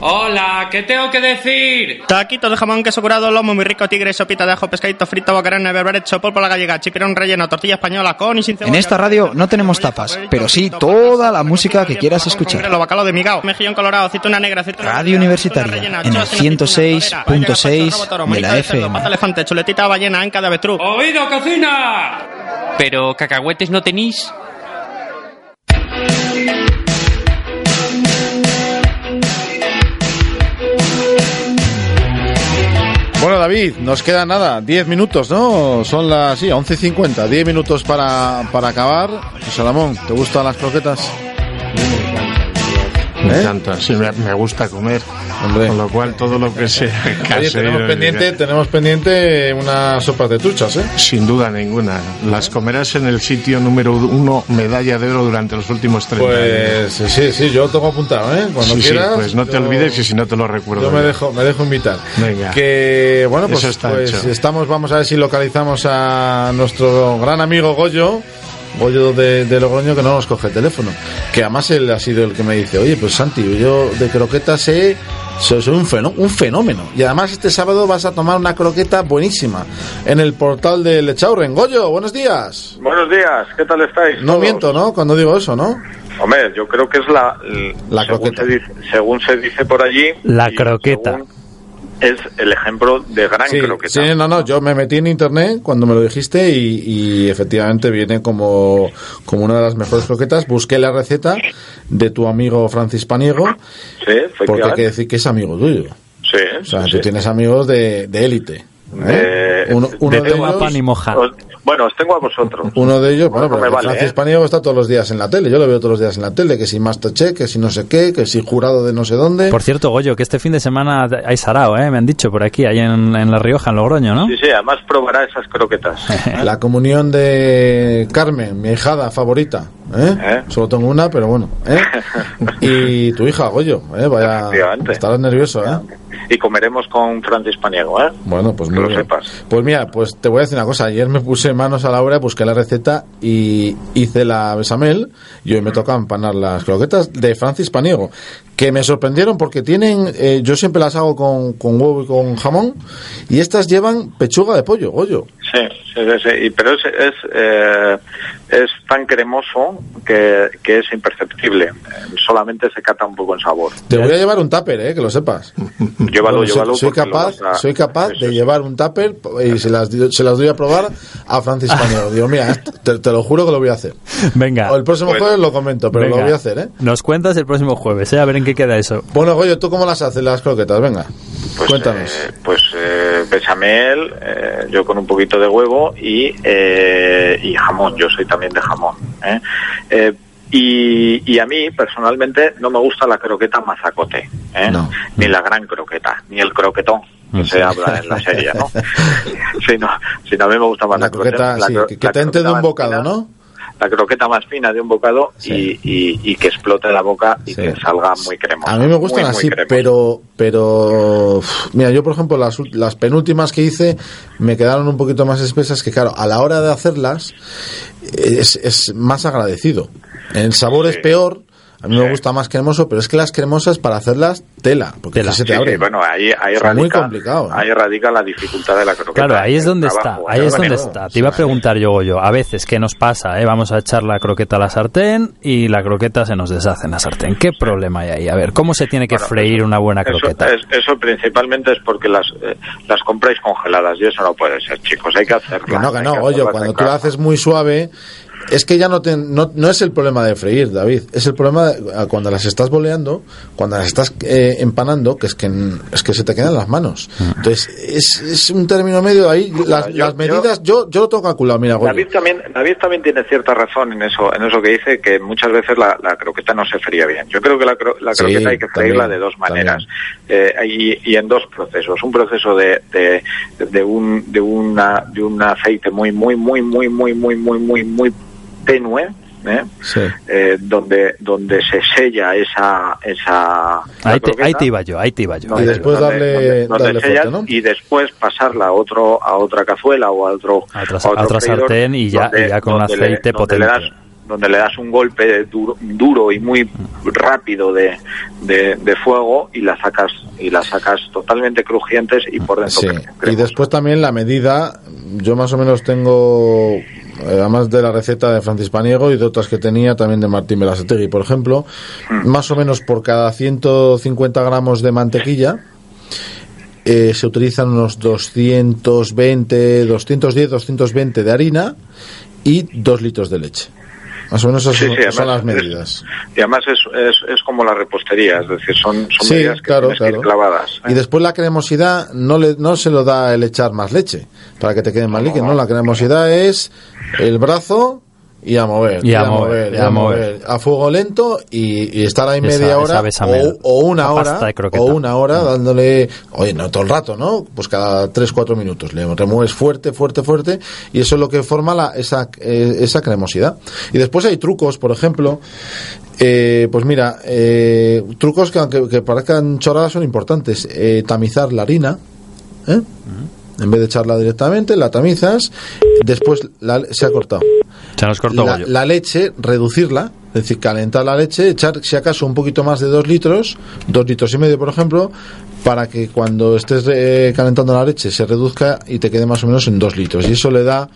Hola, ¿qué tengo que decir? Taquitos de jamón, queso curado, lomo muy rico, tigre, sopita de ajo, pescadito frito, bocarena, berberecho, polvo a la gallega, chipirón relleno, tortilla española con y sin cebolla. En esta radio no tenemos tapas, pero sí toda la música que quieras escuchar. Bacalao de migao, mejillón colorado, aceituna negra, Radio Universitaria, en el 106.6 de la FM. pata elefante, chuletita ballena, anca de avestruz. ¡Oído, cocina! Pero, ¿cacahuetes no tenéis? Bueno, David, nos queda nada, 10 minutos, ¿no? Son las, sí, 11.50, 10 minutos para, para acabar. Salamón, ¿te gustan las croquetas? Me ¿Eh? encanta, sí, me, me gusta comer. Con lo cual, todo lo que sea Oye, tenemos pendiente, tenemos pendiente unas sopas de truchas, ¿eh? Sin duda ninguna. Las comerás en el sitio número uno, medalla de oro durante los últimos 30 Pues años. sí, sí, yo lo tengo apuntado, ¿eh? Cuando Sí, sí, quieras. pues no te yo- olvides y si no te lo recuerdo. Yo me dejo, me dejo invitar. Venga. Que bueno, pues, está pues estamos, vamos a ver si localizamos a nuestro gran amigo Goyo. Goyo de, de Logroño que no nos coge el teléfono. Que además él ha sido el que me dice, oye, pues Santi, yo de croquetas sé, soy, soy un, fenó- un fenómeno. Y además este sábado vas a tomar una croqueta buenísima en el portal de Lechaurren. Goyo, buenos días. Buenos días, ¿qué tal estáis? No todos? miento, ¿no? Cuando digo eso, ¿no? Hombre, yo creo que es la... La según croqueta. Se dice, según se dice por allí, La croqueta. Es el ejemplo de gran Sí, croqueta. sí, no, no, yo me metí en internet cuando me lo dijiste y, y efectivamente viene como, como una de las mejores croquetas. Busqué la receta de tu amigo Francis Paniego, Sí, porque hay que decir que es amigo tuyo. Sí, O sea, sí, tú tienes amigos de, de élite. ¿Eh? Uno, uno de, toda ellos, pan y moja. os- bueno, os tengo a vosotros. uno de ellos, bueno, No pero vale, Francis ¿eh? Paniego está todos los días en la tele. Yo lo veo todos los días en la tele, que si Masterchef, que si no sé qué, que si jurado de no sé dónde. Por cierto, Goyo, que este fin de semana hay sarao, ¿eh? Me han dicho por aquí, ahí en, en La Rioja, en Logroño, ¿no? Sí, sí, además probará esas croquetas. La comunión de Carmen, mi hijada favorita. ¿eh? ¿Eh? Solo tengo una, pero bueno. ¿eh? Y tu hija, Goyo. ¿eh? Vaya, estarás nervioso, ¿eh? Y comeremos con Francis Paniego, ¿eh? Bueno, pues Que muy lo bien. sepas. Pues mira, pues te voy a decir una cosa. Ayer me puse manos a la obra, busqué la receta y hice la besamel. Y hoy me toca empanar las croquetas de Francis Paniego. Que me sorprendieron porque tienen, eh, yo siempre las hago con, con huevo y con jamón. Y estas llevan pechuga de pollo, Goyo. Sí, sí, sí, sí. Y- pero es, es, eh, es tan cremoso que, que es imperceptible. Solamente se cata un poco en sabor. Te voy a llevar un tupper, eh, que lo sepas. Llévalo, Bueno, llévalo. Soy, capaz, a- soy capaz de llevar un tupper y se las, se las doy a probar a Francis Paniego. Digo, mira, te, te lo juro que lo voy a hacer. Venga. O el próximo Pues- jueves lo comento, pero Venga. lo voy a hacer, ¿eh? Nos cuentas el próximo jueves, ¿eh? A ver en qué queda eso. Bueno, Goyo, ¿tú cómo las haces las croquetas? Venga, Pues, cuéntanos. eh, pues eh, bechamel, eh, yo con un poquito de huevo y, eh, y jamón. Yo soy también de jamón. ¿eh? Eh, y, y a mí, personalmente, no me gusta la croqueta mazacote, ¿eh? ni la gran croqueta, ni el croquetón, que se habla en la serie, ¿no? sino, sino a mí me gusta más la, la croqueta, la sí, cro- que, te entre de un bocado, ¿no? La croqueta más fina de un bocado y, y, y que explote la boca y que salga muy cremosa. A mí me gustan muy, así, pero, pero, mira, yo por ejemplo las, las penúltimas que hice me quedaron un poquito más espesas que claro, a la hora de hacerlas es, es más agradecido. El sabor es peor, A mí me gusta más cremoso, pero es que las cremosas para hacerlas tela, porque Tela. se te Sí, abre. sí, bueno, ahí, ahí, Es muy radica, complicado, ¿eh? ahí radica la dificultad de la croqueta. Claro, ahí es donde trabajo, está, ahí el es donde está. Te iba a preguntar yo, yo, a veces, ¿qué nos pasa? eh? Vamos a echar la croqueta a la sartén y la croqueta se nos deshace en la sartén. ¿Qué problema hay ahí? A ver, ¿cómo se tiene que freír una buena Eso, croqueta? es- eso principalmente es porque las, eh, las compráis congeladas y eso no puede ser, chicos. Hay que hacerlas. Que no, que no, oye, hacerlas cuando tú la haces muy suave, es que ya no, te, no, no es el problema de freír, David, es el problema de, a cuando las estás boleando, cuando las estás eh, empanando, que es que es que se te quedan las manos. Entonces, es, es un término medio ahí, las, yo- las medidas, yo, yo lo tengo calculado, mira, Goyo. David también, David también tiene cierta razón en eso, en eso que dice que muchas veces la, la croqueta no se fría bien. Yo creo que la, cro- la Sí, croqueta hay que freírla también, de dos maneras eh, y, y en dos procesos. Un proceso de, de, de un de una de un aceite muy muy muy muy muy muy muy muy muy tenue. ¿eh? Sí. Eh, donde donde se sella esa esa Ahí te, croqueta. ahí te iba yo, ahí te iba yo. Y después donde- darle, donde- donde darle sellas fuerte, ¿no? y después pasarla a otro a otra cazuela o a otro A otra, a otro a otra freidor, sartén y ya, y ya con un le- aceite donde potente. le das donde le das un golpe duro, duro y muy rápido de, de, de fuego y la sacas y la sacas totalmente crujientes y por dentro Sí, y después también la medida, yo más o menos tengo, además de la receta de Francis Paniego y de otras que tenía, también de Martín Belasategui, por ejemplo, Hmm. más o menos por cada 150 gramos de mantequilla, eh, se utilizan unos 220, 210, 220 de harina y 2 litros de leche. Más o menos esas Sí, son, sí, además son las es- medidas. y además es, es, es como la repostería es decir son, son Sí, medidas que claro, que ir clavadas Y después la cremosidad no le, no se lo da el echar más leche para que te quede más líquido, no, la cremosidad es el brazo y a mover, Y a mover, y a mover. a fuego lento y, y estar ahí Esa- media hora o, o una hora o una hora dándole, oye, no todo el rato, ¿no? Pues cada 3 4 minutos le remueves fuerte, fuerte, fuerte y eso es lo que forma la, esa eh, esa cremosidad. Y después hay trucos, por ejemplo, eh, pues mira, eh, trucos que aunque que parezcan choradas son importantes. Eh, tamizar la harina, ¿eh? En vez de echarla directamente, la tamizas. Después la- se ha cortado. Se nos cortó La, leche, reducirla, es decir, calentar la leche, echar si acaso un poquito más de dos litros, dos litros y medio, por ejemplo, para que cuando estés eh, calentando la leche se reduzca y te quede más o menos en dos litros. Y eso le da,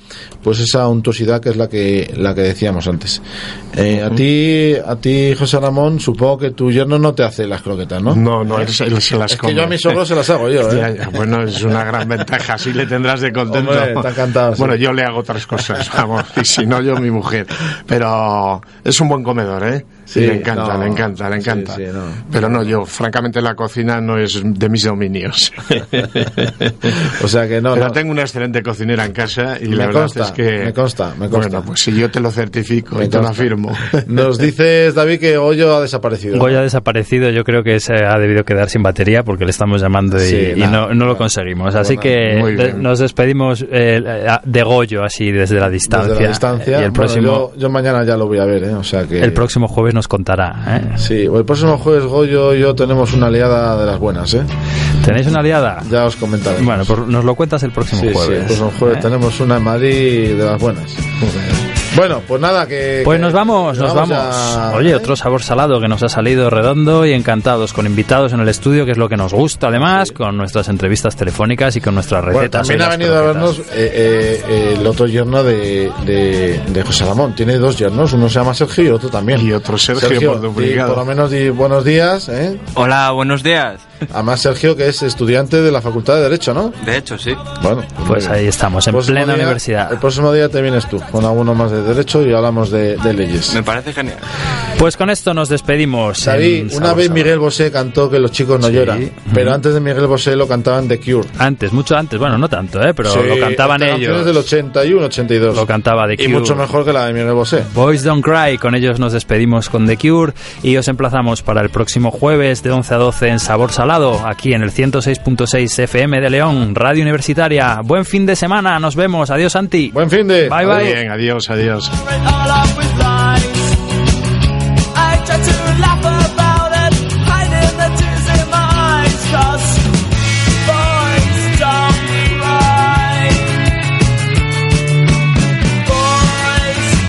pues, esa untuosidad que es la que la que decíamos antes. Eh, a ti, a ti, José Ramón, supongo que tu yerno no te hace las croquetas, ¿no? No, no, él, se- él se las Es que come. yo a mis sogros se las hago yo, ¿eh? Ya, ya, bueno, es una gran ventaja, así le tendrás de contento. Hombre, está encantado, sí. Bueno, yo le hago otras cosas, vamos, y si no, yo mi mujer. Pero es un buen comedor, ¿eh? Sí, le encanta, no, le encanta, le encanta. sí, no. Pero no, yo, francamente, la cocina no es de mis dominios. o sea que no, Pero no. tengo una excelente cocinera en casa y Me la verdad consta, es que. me consta, me consta. Bueno, pues si yo te lo certifico Me y te lo afirmo. Nos dices, David, que Goyo ha desaparecido. Goyo ha desaparecido, yo creo que se ha debido quedar sin batería porque le estamos llamando y, Sí, y nada, no, no lo conseguimos. Así Bueno, que de- nos despedimos eh, de Goyo así desde la distancia. Desde la distancia. Y el Bueno, próximo, yo, yo mañana ya lo voy a ver, ¿eh? O sea que... el próximo jueves nos contará. ¿eh? Sí, el próximo jueves Goyo y yo tenemos una aliada de las buenas, ¿eh? ¿Tenéis una aliada? Ya os comentaré. Bueno, pues nos lo cuentas el próximo sí, sí, jueves. el próximo jueves ¿eh? tenemos una en Madrid de las buenas. Bueno, pues nada, que... Pues que- nos vamos, nos vamos. Oye, otro sabor salado que nos ha salido redondo y encantados, con invitados en el estudio, que es lo que nos gusta además, con nuestras entrevistas telefónicas y con nuestras Bueno, recetas. también ha venido a vernos eh, eh, eh, el otro yerno de, de, de José Ramón. Tiene dos yernos, uno se llama Sergio y otro también. Y otro Sergio, por di duplicado. por lo menos di buenos días. ¿eh? Hola, buenos días. Además, Sergio, que es estudiante de la Facultad de Derecho, ¿no? De hecho, sí. Bueno, Pues bien. ahí estamos, en plena día- universidad. El próximo día te vienes tú con alguno más de Derecho y hablamos de, de leyes. Me parece genial. Pues con esto nos despedimos. David, en una Sabor vez. Miguel Bosé cantó que los chicos no Sí. lloran, pero antes de Miguel Bosé lo cantaban The Cure. Antes, mucho antes, bueno, no tanto, ¿eh? pero Sí, lo cantaban ellos. del 81, 82. Lo cantaba The y Cure. mucho mejor que la de Miguel Bosé. Boys Don't Cry, con ellos nos despedimos con The Cure y os emplazamos para el próximo jueves de 11 a 12 en Sabor Salado, aquí en el 106.6 FM de León, Radio Universitaria. Buen fin de semana, nos vemos, adiós Santi. Buen fin de. Bye bye. Bien, adiós, adiós. Cheers.